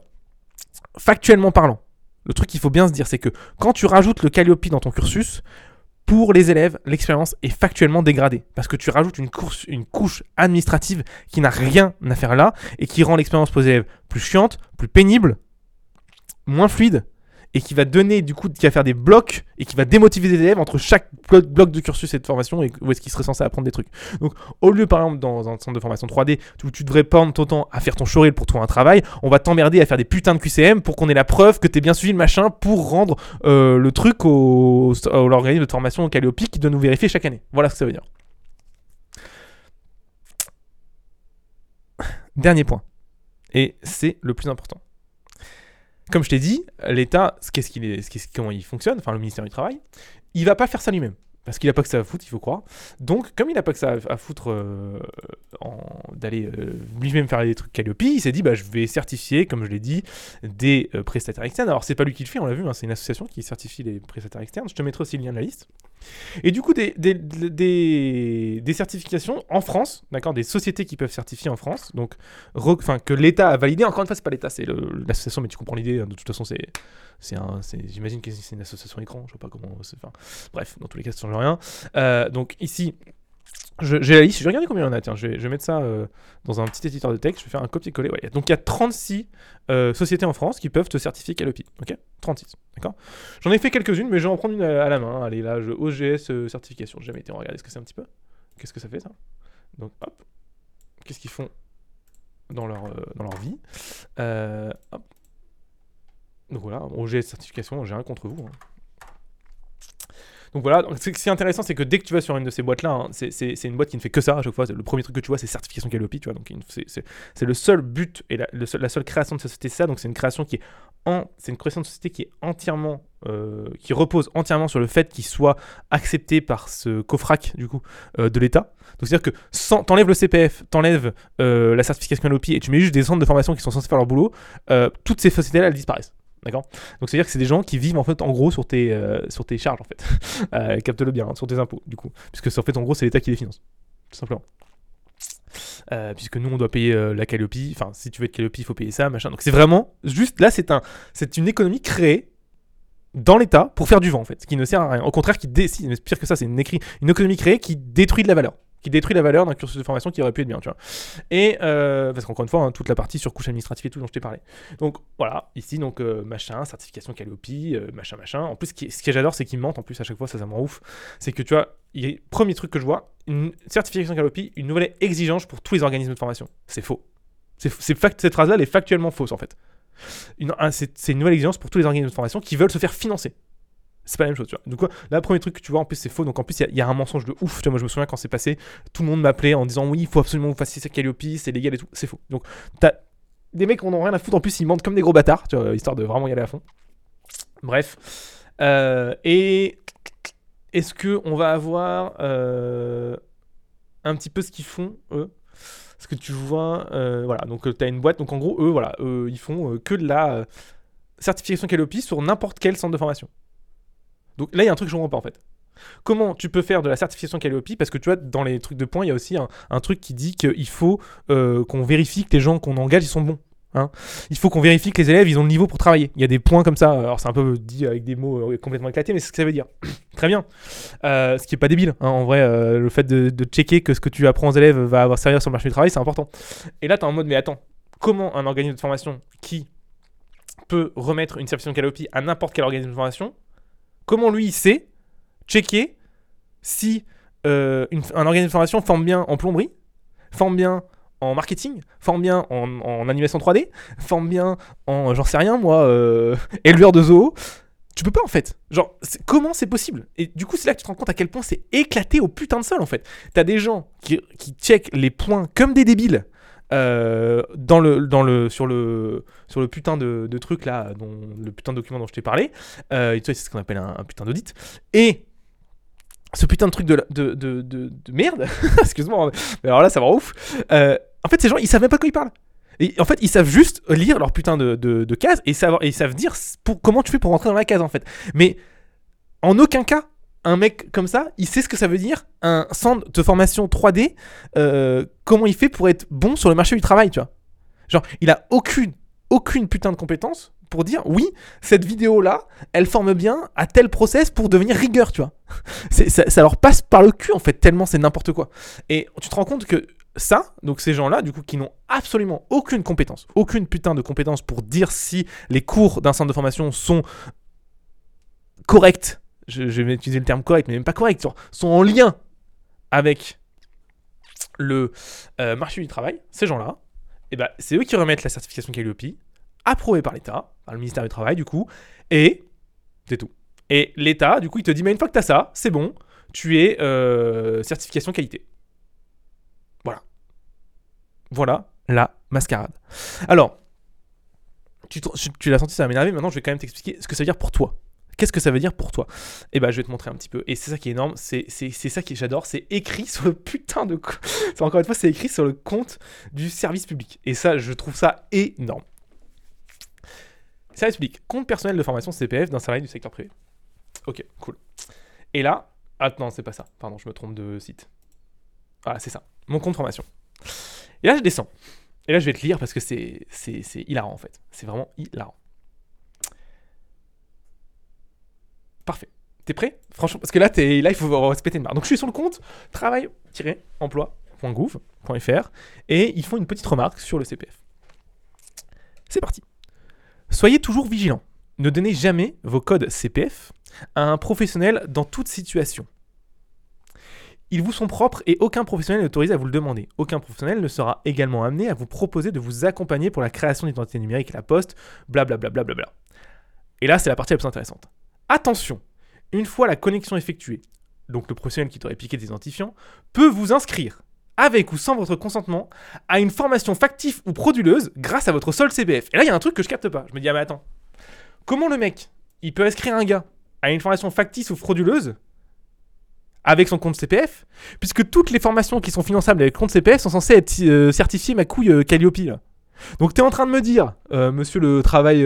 factuellement parlant, le truc qu'il faut bien se dire, c'est que quand tu rajoutes le Calliope dans ton cursus, pour les élèves, l'expérience est factuellement dégradée. Parce que tu rajoutes une, couche administrative qui n'a rien à faire là et qui rend l'expérience pour les élèves plus chiante, plus pénible, moins fluide et qui va donner du coup, qui va faire des blocs et qui va démotiver les élèves entre chaque bloc de cursus et de formation et où est-ce qu'ils seraient censés apprendre des trucs. Donc au lieu par exemple dans un centre de formation 3D où tu devrais prendre ton temps à faire ton showreel pour trouver un travail, on va t'emmerder à faire des putains de QCM pour qu'on ait la preuve que t'es bien suivi le machin pour rendre euh, le truc au, l'organisme de formation au Calliope qui doit nous vérifier chaque année. Voilà ce que ça veut dire. Dernier point. Et c'est le plus important comme je t'ai dit, l'État, qu'est-ce qu'il est, comment il fonctionne, enfin le ministère du Travail, il va pas faire ça lui-même. Parce qu'il n'a pas que ça à foutre, il faut croire. Donc, comme il n'a pas que ça à foutre euh, d'aller euh, lui-même faire des trucs Calliope, il s'est dit bah, je vais certifier, comme je l'ai dit, des euh, prestataires externes. Alors, c'est pas lui qui le fait, on l'a vu, hein, c'est une association qui certifie les prestataires externes. Je te mettrai aussi le lien de la liste. Et du coup, des, certifications en France, d'accord, des sociétés qui peuvent certifier en France, donc que l'État a validé. Encore une fois, c'est pas l'État, c'est l'association, mais tu comprends l'idée. Hein, de toute façon, c'est c'est j'imagine que c'est une association écran. Je sais pas comment. Bref, dans tous les cas, rien. Euh, donc ici, j'ai la liste, je vais regarder combien il y en a. Tiens, je vais, mettre ça euh, dans un petit éditeur de texte. Je vais faire un copier-coller. Ouais. Donc il y a 36 euh, sociétés en France qui peuvent te certifier Calliope. Ok? 36. D'accord? J'en ai fait quelques-unes, mais je vais en prendre une à, la main. Allez, là, je, OGS certification. J'ai jamais été. On regarder ce que c'est un petit peu. Qu'est-ce que ça fait ça? Donc hop. Qu'est-ce qu'ils font dans leur, dans leur vie? Donc voilà, OGS certification, j'ai rien contre vous. Hein. Donc voilà, ce qui est intéressant, c'est que dès que tu vas sur une de ces boîtes-là, hein, c'est une boîte qui ne fait que ça à chaque fois. Le premier truc que tu vois, c'est certification Calliope, tu vois. Donc c'est le seul but et la, seule création de société, c'est ça. Donc c'est une création qui est c'est une création de société qui est entièrement, euh, qui repose entièrement sur le fait qu'il soit accepté par ce COFRAC du coup euh, de l'État. Donc c'est-à-dire que t'enlèves le CPF, t'enlèves euh, la certification Calliope et tu mets juste des centres de formation qui sont censés faire leur boulot, toutes ces sociétés-là, elles disparaissent. D'accord? Donc, c'est-à-dire que c'est des gens qui vivent en fait en gros sur tes, euh, sur tes charges en fait. euh, Capte-le bien, hein, sur tes impôts du coup. Puisque en fait en gros c'est l'État qui les finance. Tout simplement. Euh, puisque nous on doit payer euh, la Calliope, enfin si tu veux être Calliope il faut payer ça, machin. Donc c'est vraiment juste là c'est un, une économie créée dans l'État pour faire du vent en fait, ce qui ne sert à rien. Au contraire, qui décide, pire que ça, c'est une économie créée qui détruit de la valeur qui détruit la valeur d'un cursus de formation qui aurait pu être bien, tu vois. Et euh, parce qu'encore une fois, hein, toute la partie sur couche administrative et tout dont je t'ai parlé. Donc voilà, ici donc euh, machin, certification Calliope, euh, machin machin. En plus, ce, que j'adore, c'est qu'ils mentent en plus à chaque fois, ça ça me rend ouf. C'est que tu vois, il premier truc que je vois, une certification Calliope, une nouvelle exigence pour tous les organismes de formation. C'est faux. Cette phrase-là, elle est factuellement fausse en fait. c'est, une nouvelle exigence pour tous les organismes de formation qui veulent se faire financer c'est pas la même chose, tu vois. Donc, là, le premier truc que tu vois, en plus, c'est faux. Donc, en plus, il y, a un mensonge de ouf. Tu vois, moi, je me souviens quand c'est passé, tout le monde m'appelait en disant oui, il faut absolument vous fassiez ça Calliope, c'est légal et tout. C'est faux. Donc, t'as des mecs qui en rien à foutre. En plus, ils mentent comme des gros bâtards, tu vois, histoire de vraiment y aller à fond. Bref. Euh, et est-ce que on va avoir euh, un petit peu ce qu'ils font, eux? Parce que tu vois, euh, voilà, donc tu as une boîte. Donc, en gros, eux, voilà, ils font que de la certification Calliope sur n'importe quel centre de formation. Donc là, il y a un truc que je comprends pas en fait. Comment tu peux faire de la certification Calliope Parce que tu vois, dans les trucs de points, il y a aussi un, truc qui dit qu'il faut euh, qu'on vérifie que les gens qu'on engage, ils sont bons. Hein. il faut qu'on vérifie que les élèves, ils ont le niveau pour travailler. Il y a des points comme ça. Alors, c'est un peu dit avec des mots euh, complètement éclatés, mais c'est ce que ça veut dire. Très bien. Euh, ce qui est pas débile. Hein. En vrai, le fait de, checker que ce que tu apprends aux élèves va avoir servir sur le marché du travail, c'est important. Et là, tu es en mode, mais attends, comment un organisme de formation qui peut remettre une certification Calliope à n'importe quel organisme de formation comment lui il sait checker si euh, un organisme de formation forme bien en plomberie, forme bien en marketing, forme bien en, animation 3D, forme bien en, j'en sais rien moi, euh, éleveur de zoo. Tu peux pas en fait. Genre, comment c'est possible? Et du coup, c'est là que tu te rends compte à quel point c'est éclaté au putain de sol en fait. T'as des gens qui, qui checkent les points comme des débiles euh, dans le, dans le, sur, le, sur le putain de, truc là, dont, le putain de document dont je t'ai parlé. Euh, c'est ce qu'on appelle un, putain d'audit. Et ce putain de truc de, de, de, de, de merde, excuse-moi, mais alors là, ça va ouf. Euh, en fait, ces gens, ils savent même pas quoi ils parlent. Et en fait, ils savent juste lire leur putain de, case et, savoir, ils savent dire pour, comment tu fais pour rentrer dans la case en fait. Mais en aucun cas, un mec comme ça, il sait ce que ça veut dire un centre de formation 3D, euh, comment il fait pour être bon sur le marché du travail, tu vois. Genre, il a aucune, aucune putain de compétence pour dire oui, cette vidéo-là, elle forme bien à tel process pour devenir rigueur, tu vois. Ça leur passe par le cul en fait, tellement c'est n'importe quoi. Et tu te rends compte que ça, donc ces gens-là, du coup, qui n'ont absolument aucune compétence, aucune putain de compétence pour dire si les cours d'un centre de formation sont corrects, je, vais utiliser le terme correct, mais même pas corrects, genre, sont en lien avec le euh, marché du travail, ces gens-là, et ben, c'est eux qui remettent la certification Calliope, approuvée par l'État, par le ministère du Travail, du coup, et c'est tout. Et l'État, du coup, il te dit, mais une fois que tu as ça, c'est bon, tu es euh, certification qualité. Voilà. Voilà la mascarade. Alors, tu, tu l'as senti, ça m'énerver, maintenant je vais quand même t'expliquer ce que ça veut dire pour toi. Qu'est-ce que ça veut dire pour toi? Eh ben, je vais te montrer un petit peu. Et c'est ça qui est énorme, c'est ça que j'adore, c'est écrit sur le putain de... Encore une fois, c'est écrit sur le compte du service public. Et ça, je trouve ça énorme. Service public, compte personnel de formation CPF d'un salarié du secteur privé. Ok, cool. Et là, ah non, c'est pas ça. Pardon, je me trompe de site. Voilà, c'est ça. Mon compte formation. Et là, je descends. Et là, je vais te lire parce que c'est hilarant en fait. C'est vraiment hilarant. Parfait. T'es prêt? Franchement, parce que là, il faut se péter une. Donc, je suis sur le compte travail-emploi.gouv.fr et ils font une petite remarque sur le CPF. C'est parti. Soyez toujours vigilants. Ne donnez jamais vos codes CPF à un professionnel dans toute situation. Ils vous sont propres et aucun professionnel n'est autorisé à vous le demander. Aucun professionnel ne sera également amené à vous proposer de vous accompagner pour la création d'identité numérique à la poste, blablabla. Bla bla bla bla. Et là, c'est la partie la plus intéressante. Attention, une fois la connexion effectuée, donc le professionnel qui t'aurait piqué des identifiants, peut vous inscrire, avec ou sans votre consentement, à une formation factive ou frauduleuse grâce à votre solde CPF. Et là, il y a un truc que je capte pas. Je me dis, ah mais attends, comment le mec, il peut inscrire un gars à une formation factice ou frauduleuse avec son compte CPF, puisque toutes les formations qui sont finançables avec compte CPF sont censées être euh, certifiées ma couille euh, Calliope. Donc t'es en train de me dire, euh, monsieur le travail,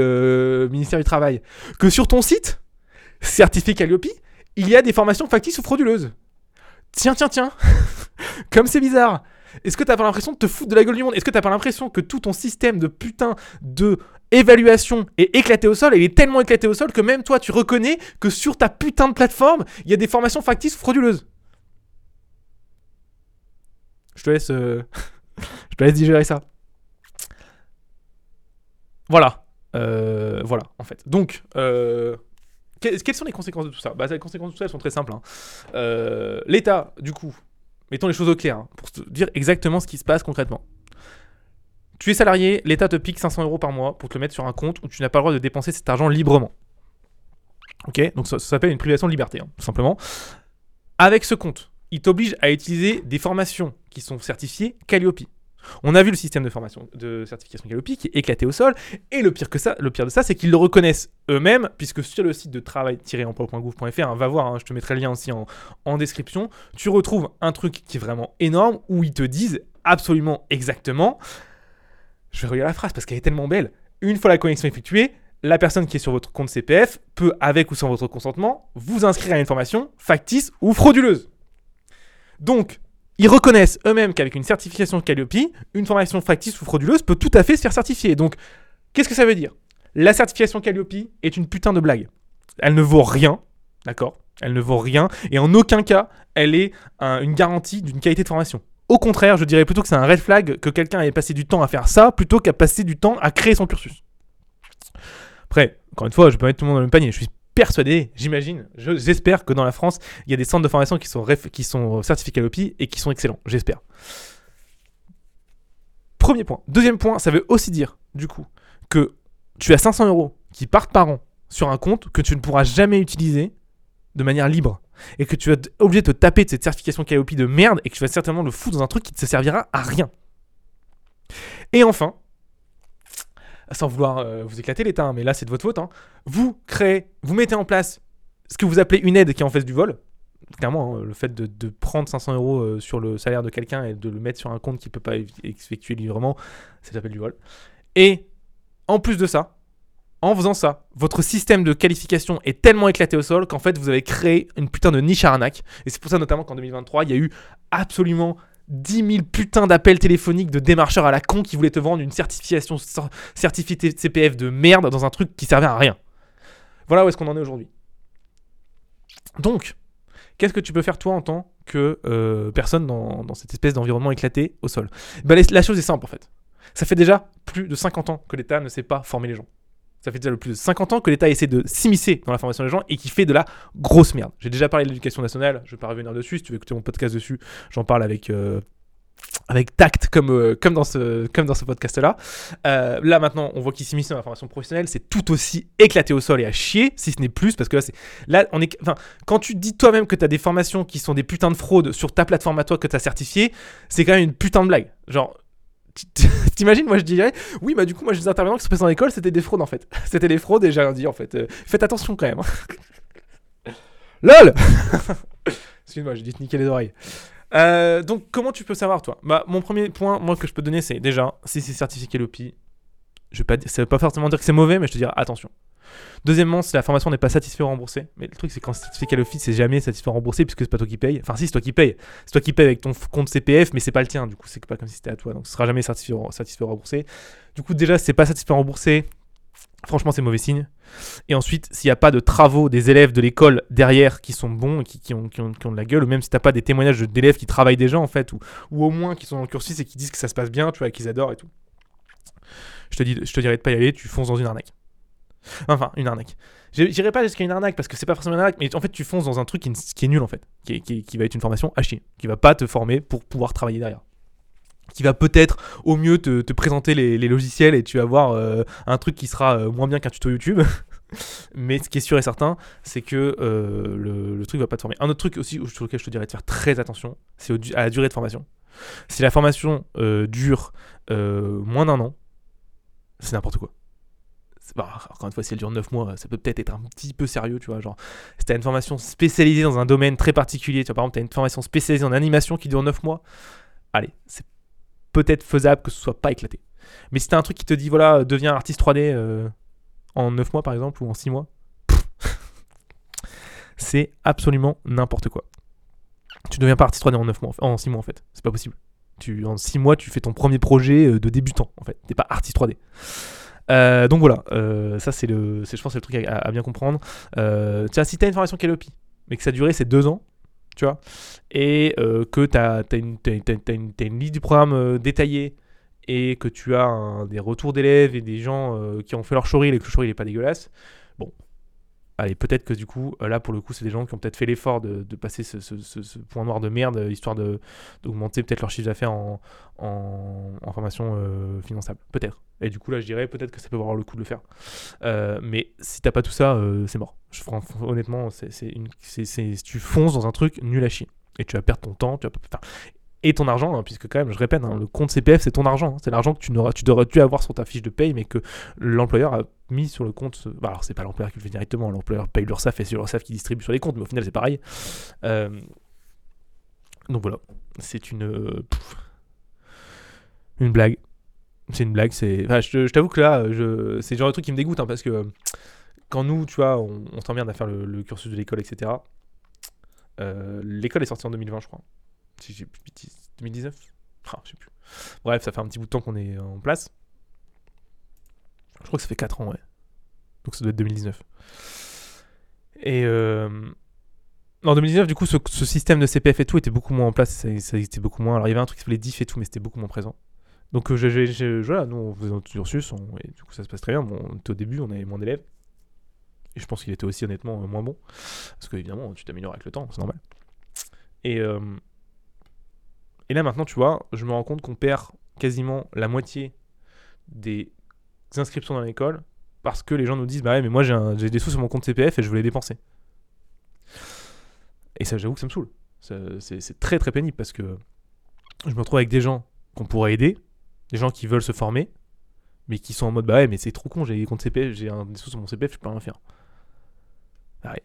ministère du travail, que sur ton site, certifié Calliope, il y a des formations factices ou frauduleuses. Tiens, tiens, tiens. Comme c'est bizarre. Est-ce que t'as pas l'impression de te foutre de la gueule du monde? Est-ce que t'as pas l'impression que tout ton système de putain de évaluation est éclaté au sol? Il est tellement éclaté au sol que même toi tu reconnais que sur ta putain de plateforme, il y a des formations factices ou frauduleuses Je te laisse, euh, je te laisse digérer ça. Voilà, Euh, voilà en fait. Donc, euh, que- quelles sont les conséquences de tout ça bah, Les conséquences de tout ça, elles sont très simples. hein. Euh, L'État, du coup, mettons les choses au clair, hein, pour dire exactement ce qui se passe concrètement. Tu es salarié, l'État te pique 500 euros par mois pour te le mettre sur un compte où tu n'as pas le droit de dépenser cet argent librement. Ok? Donc ça, ça s'appelle une privation de liberté, hein, tout simplement. Avec ce compte, il t'oblige à utiliser des formations qui sont certifiées Calliope. On a vu le système de formation de certification Calliope qui est éclaté au sol. Et le pire, que ça, le pire de ça, c'est qu'ils le reconnaissent eux-mêmes, puisque sur le site de travail-emploi.gouv.fr, hein, va voir, hein, je te mettrai le lien aussi en, en description, tu retrouves un truc qui est vraiment énorme, où ils te disent absolument exactement, je vais relire la phrase parce qu'elle est tellement belle, une fois la connexion effectuée, la personne qui est sur votre compte CPF peut, avec ou sans votre consentement, vous inscrire à une formation factice ou frauduleuse. Donc, ils reconnaissent eux-mêmes qu'avec une certification Calliope, une formation factice ou frauduleuse peut tout à fait se faire certifier. Donc, qu'est-ce que ça veut dire? La certification Calliope est une putain de blague. Elle ne vaut rien, d'accord? Elle ne vaut rien, et en aucun cas, elle est un- une garantie d'une qualité de formation. Au contraire, je dirais plutôt que c'est un red flag que quelqu'un ait passé du temps à faire ça plutôt qu'à passer du temps à créer son cursus. Après, encore une fois, je peux mettre tout le monde dans le même panier. Je suis persuadé, j'imagine, je- j'espère que dans la France, il y a des centres de formation qui sont, certifiés Calliope et qui sont excellents. J'espère. Premier point. Deuxième point, ça veut aussi dire, du coup, que tu as 500 euros qui partent par an sur un compte que tu ne pourras jamais utiliser de manière libre. Et que tu vas être obligé de te taper de cette certification Calliope de merde et que tu vas certainement le foutre dans un truc qui te servira à rien. Et enfin, sans vouloir euh, vous éclater l'état, hein, mais là c'est de votre faute, hein, vous créez, vous mettez en place ce que vous appelez une aide qui est en fait du vol. Clairement, hein, le fait de, prendre 500 euros euh, sur le salaire de quelqu'un et de le mettre sur un compte qui ne peut pas effectuer le livrement, ça s'appelle du vol. Et en plus de ça, en faisant ça, votre système de qualification est tellement éclaté au sol qu'en fait vous avez créé une putain de niche arnaque. Et c'est pour ça notamment qu'en 2023, il y a eu absolument 10 000 putains d'appels téléphoniques de démarcheurs à la con qui voulaient te vendre une certification certifiée CPF de merde dans un truc qui servait à rien. Voilà où est-ce qu'on en est aujourd'hui. Donc, qu'est-ce que tu peux faire toi en tant que euh, personne dans, cette espèce d'environnement éclaté au sol? Bah, La chose est simple en fait. Ça fait déjà plus de 50 ans que l'État ne sait pas former les gens. Ça fait déjà le plus de 50 ans que l'État essaie de s'immiscer dans la formation des gens et qui fait de la grosse merde. J'ai déjà parlé de l'éducation nationale, je vais pas revenir dessus. Si tu veux écouter mon podcast dessus, j'en parle avec. Euh, avec tact comme, euh, comme dans ce, ce podcast là. Euh, là maintenant on voit qu'il s'immisce dans la formation professionnelle, c'est tout aussi éclaté au sol et à chier, si ce n'est plus, parce que là. Là on est. Enfin, quand tu dis toi-même que tu as des formations qui sont des putains de fraudes sur ta plateforme à toi que tu as certifié, c'est quand même une putain de blague. Genre, T'imagines, moi je dirais, oui, bah du coup, moi des intervenants qui sont passés dans l'école, c'était des fraudes en fait. C'était des fraudes et j'ai rien dit en fait. Euh, faites attention quand même. Hein. LOL Excuse-moi, j'ai dit niquer les oreilles. Euh, donc, comment tu peux savoir toi? Bah, mon premier point, moi, que je peux donner, c'est déjà, si c'est certifié LOPI, je vais pas, ça veut pas forcément dire que c'est mauvais, mais je te dirais attention. Deuxièmement, si la formation n'est pas satisfaite ou remboursée, mais le truc c'est quand certificat l'office, c'est jamais satisfait ou remboursé puisque c'est pas toi qui paye. Enfin, si, c'est toi qui paye. C'est toi qui paye avec ton compte CPF, mais c'est pas le tien. Du coup, c'est pas comme si c'était à toi. Donc, ce sera jamais satisfait, satisfait ou remboursé. Du coup, déjà, c'est pas satisfait ou remboursé, franchement, c'est mauvais signe. Et ensuite, s'il n'y a pas de travaux des élèves de l'école derrière qui sont bons, et qui, ont, de la gueule, ou même si t'as pas des témoignages d'élèves qui travaillent déjà en fait, ou, ou au moins qui sont dans le cursus et qui disent que ça se passe bien, tu vois, qu'ils adorent et tout. Je te, dis, je te dirais de pas y aller, tu fonces dans une arnaque. Enfin, une arnaque. J'irai pas jusqu'à une arnaque parce que c'est pas forcément une arnaque, mais en fait, tu fonces dans un truc qui, est nul en fait, qui, va être une formation à chier, qui va pas te former pour pouvoir travailler derrière. Qui va peut-être au mieux te, te présenter les, les, logiciels et tu vas voir euh, un truc qui sera euh, moins bien qu'un tuto YouTube. mais ce qui est sûr et certain, c'est que euh, le, le, truc va pas te former. Un autre truc aussi sur lequel je te dirais de faire très attention, c'est à la durée de formation. Si la formation dure moins d'un an, c'est n'importe quoi. Bah, encore une fois, si elle dure 9 mois, ça peut peut-être être un petit peu sérieux, tu vois. Genre, si t'as une formation spécialisée dans un domaine très particulier, tu vois, par exemple, t'as une formation spécialisée en animation qui dure 9 mois, allez, c'est peut-être faisable que ce soit pas éclaté. Mais si t'as un truc qui te dit, voilà, deviens artiste 3D euh, en 9 mois par exemple, ou en 6 mois, c'est absolument n'importe quoi. Tu deviens pas artiste 3D en 9 mois, en 6 mois en fait, c'est pas possible. Tu, en 6 mois, tu fais ton premier projet euh, de débutant en fait, t'es pas artiste 3D. Euh, donc voilà, euh, ça c'est le, je pense, le truc à, bien comprendre. Euh, vois, si tu as une formation Calliope, mais que ça a duré ces deux ans, tu vois, et que tu as, une, une, liste du programme détaillée et que tu as des retours d'élèves et des gens qui ont fait leur showreel et que le showreel n'est pas dégueulasse, allez, peut-être que du coup, euh, là pour le coup, c'est des gens qui ont peut-être fait l'effort de, passer ce, point noir de merde, euh, histoire d'augmenter peut-être leur chiffre d'affaires en, en, formation euh, finançable. Peut-être. Et du coup, là, je dirais peut-être que ça peut avoir le coup de le faire. mais si t'as pas tout ça, c'est mort. Honnêtement, c'est, tu fonces dans un truc nul à chier. Et tu vas perdre ton temps. Tu vas, et ton argent, hein, puisque quand même, je répète, hein, le compte CPF, c'est ton argent. Hein. c'est l'argent que tu, tu devrais dû avoir sur ta fiche de paye, mais que l'employeur a mis sur le compte. Bah, alors, c'est pas l'employeur qui le fait directement, l'employeur paye l'URSSAF et c'est l'URSSAF qui distribue sur les comptes, mais au final, c'est pareil. Euh, donc voilà, c'est une. une blague. C'est une blague, c'est. Enfin, je, t'avoue que là, je... c'est le genre de truc qui me dégoûte, parce que quand nous, tu vois, on, on s'emmerde à faire le, cursus de l'école, etc. Euh, l'école est sortie en 2020, je crois. Si j'ai 2019 ah, Je sais plus. Bref, ça fait un petit bout de temps qu'on est en place. Je crois que ça fait 4 ans, ouais. Donc ça doit être 2019. Et euh... en 2019, du coup, ce, système de CPF et tout était beaucoup moins en place. Ça, existait beaucoup moins. Alors il y avait un truc qui s'appelait DIF et tout, mais c'était beaucoup moins présent. Donc euh, j'ai, voilà, nous on faisait notre cursus, et du coup ça se passe très bien. Bon, au début, on avait moins d'élèves. Et je pense qu'il était aussi honnêtement moins bon. Parce que évidemment, tu t'améliores avec le temps, c'est normal. Et, euh, et là maintenant, tu vois, je me rends compte qu'on perd quasiment la moitié des inscriptions dans l'école parce que les gens nous disent bah ouais mais moi j'ai des sous sur mon compte CPF et je veux les dépenser. Et ça j'avoue que ça me saoule. C'est très très pénible parce que je me retrouve avec des gens qu'on pourrait aider, des gens qui veulent se former, mais qui sont en mode bah ouais mais c'est trop con j'ai des comptes CPF, j'ai des sous sur mon CPF, je peux rien faire. Ah ouais.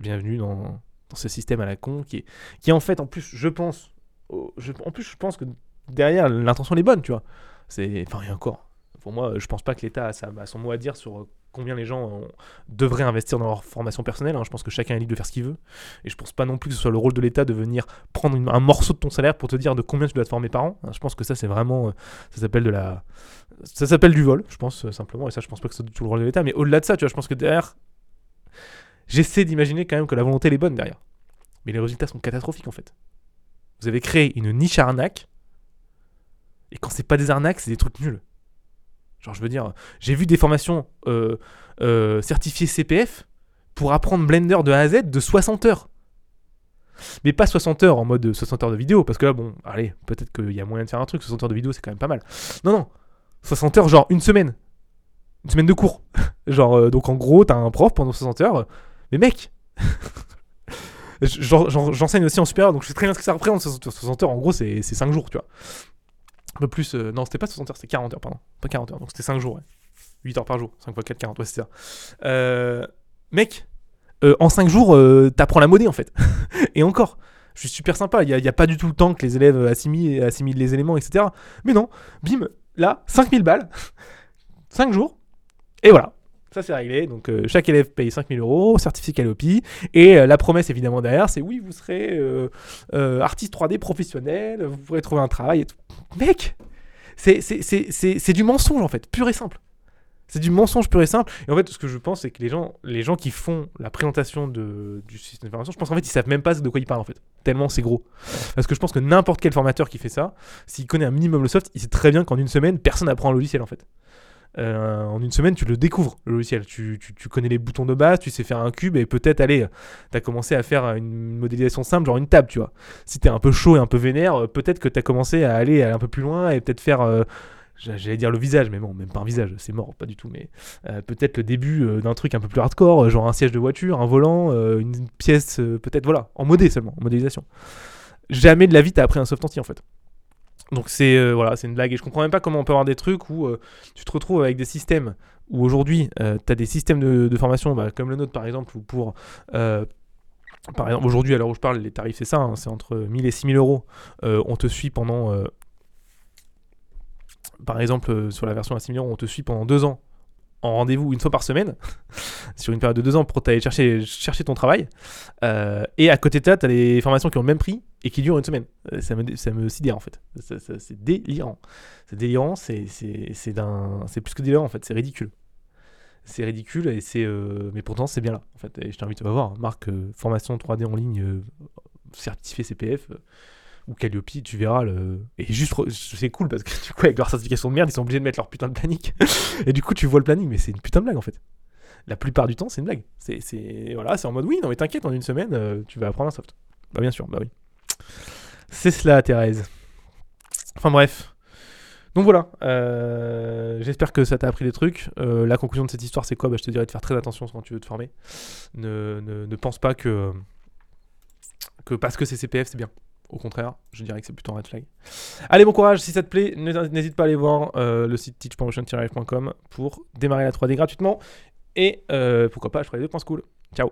Bienvenue dans, dans ce système à la con qui est, qui est en fait en plus je pense en plus je pense que derrière l'intention est bonne tu vois. C'est enfin et encore pour moi je pense pas que l'État a, son mot à dire sur euh, combien les gens devraient investir dans leur formation personnelle hein. je pense que chacun est libre de faire ce qu'il veut. Et je pense pas non plus que ce soit le rôle de l'État de venir prendre un morceau de ton salaire pour te dire de combien tu dois te former par an Hein, je pense que ça c'est vraiment euh, ça s'appelle de la ça s'appelle du vol je pense euh, simplement. Et ça je pense pas que c'est du tout le rôle de l'État. Mais au-delà de ça tu vois je pense que derrière j'essaie d'imaginer quand même que la volonté elle est bonne derrière mais les résultats sont catastrophiques en fait vous avez créé une niche arnaque et quand c'est pas des arnaques, c'est des trucs nuls. Genre, je veux dire, j'ai vu des formations euh, euh, certifiées CPF pour apprendre Blender de A à Z de 60 heures. Mais pas 60 heures en mode 60 heures de vidéo, parce que là, bon, allez, peut-être qu'il y a moyen de faire un truc, 60 heures de vidéo, c'est quand même pas mal. Non, non, 60 heures, genre une semaine. Une semaine de cours. genre, euh, donc en gros, t'as un prof pendant 60 heures. Mais mec J'en- j'en- J'enseigne aussi en supérieur, donc je sais très bien ce que ça représente, 60 60 heures. En gros, c'est 5 jours, tu vois. Un peu plus. euh, non, c'était pas 60 heures, c'était 40 heures, pardon. Pas 40 heures, donc c'était 5 jours, ouais. 8 heures par jour. 5 fois 4, 40, ouais, c'est ça. Euh, mec, euh, en 5 jours, euh, t'apprends la monnaie, en fait. Et encore, je suis super sympa. Il n'y a pas du tout le temps que les élèves assimilent, assimilent les éléments, etc. Mais non, bim, là, 5000 balles, 5 jours, et voilà. Ça, c'est réglé. Donc, euh, chaque élève paye 5000 euros, certificat Lopi. Et euh, la promesse, évidemment, derrière, c'est oui, vous serez euh, artiste 3D professionnel, vous pourrez trouver un travail et tout. Mec, c'est du mensonge, en fait, pur et simple. C'est du mensonge pur et simple. Et en fait, ce que je pense, c'est que les gens, les gens qui font la présentation de, du système d'information, je pense qu'en fait, ils savent même pas de quoi ils parlent, en fait. Tellement c'est gros. Parce que je pense que n'importe quel formateur qui fait ça, s'il connaît un minimum le soft, il sait très bien qu'en une semaine, personne n'apprend un logiciel, en fait. Euh, en une semaine, tu le découvres, le logiciel. Tu, tu- tu connais les boutons de base, tu sais faire un cube, et peut-être, allez, tu as commencé à faire une modélisation simple, genre une table, tu vois. Si t'es un peu chaud et un peu vénère, euh, peut-être que tu as commencé à aller, un peu plus loin et peut-être faire. euh, j'a- J'allais dire le visage, mais bon, même pas un visage, c'est mort, pas du tout. Mais peut-être le début d'un truc un peu plus hardcore, genre un siège de voiture, un volant, une pièce, peut-être, voilà, en modé seulement, en modélisation. Jamais de la vie t'as appris un soft anti en fait. Donc c'est euh, voilà, une blague et je comprends même pas comment on peut avoir des trucs où euh, tu te retrouves avec des systèmes où aujourd'hui tu as des systèmes de, formation bah, comme le nôtre par exemple où pour euh, par exemple aujourd'hui à l'heure où je parle les tarifs c'est ça, hein, c'est entre 1000 et 6000 euros. Euh, on te suit pendant euh, par exemple euh, sur la version à 6000 euros on te suit pendant deux ans en rendez-vous une fois par semaine sur une période de deux ans pour t'aller chercher, chercher ton travail. Euh, et à côté de ça, tu as des formations qui ont le même prix et qui durent une semaine. Euh, ça, me, ça me sidère en fait. C'est délirant. C'est délirant, c'est, c'est, d'un, c'est plus que délirant en fait, c'est ridicule. C'est ridicule et c'est euh, mais pourtant c'est bien là en fait et je t'invite à voir marque euh, formation 3D en ligne certifié CPF ou Calliope tu verras le et juste c'est cool parce que du coup avec leur certification de merde ils sont obligés de mettre leur putain de planning et du coup tu vois le planning mais c'est une putain de blague en fait la plupart du temps, c'est une blague. C'est, voilà, en mode oui, non mais t'inquiète, en une semaine, euh, tu vas apprendre un soft. Bah bien sûr, bah oui. C'est cela, Thérèse. Enfin bref. Donc voilà, euh, j'espère que ça t'a appris des trucs. Euh, la conclusion de cette histoire, c'est quoi? Bah, Je te dirais de faire très attention quand tu veux te former. Ne, ne, ne pense pas que, que parce que c'est CPF, c'est bien. Au contraire, je dirais que c'est plutôt un red flag. Allez, bon courage, si ça te plaît, n'hésite pas à aller voir euh, le site teachpromotion-life.com pour démarrer la 3D gratuitement. Et euh, pourquoi pas, je ferai des points cool. Ciao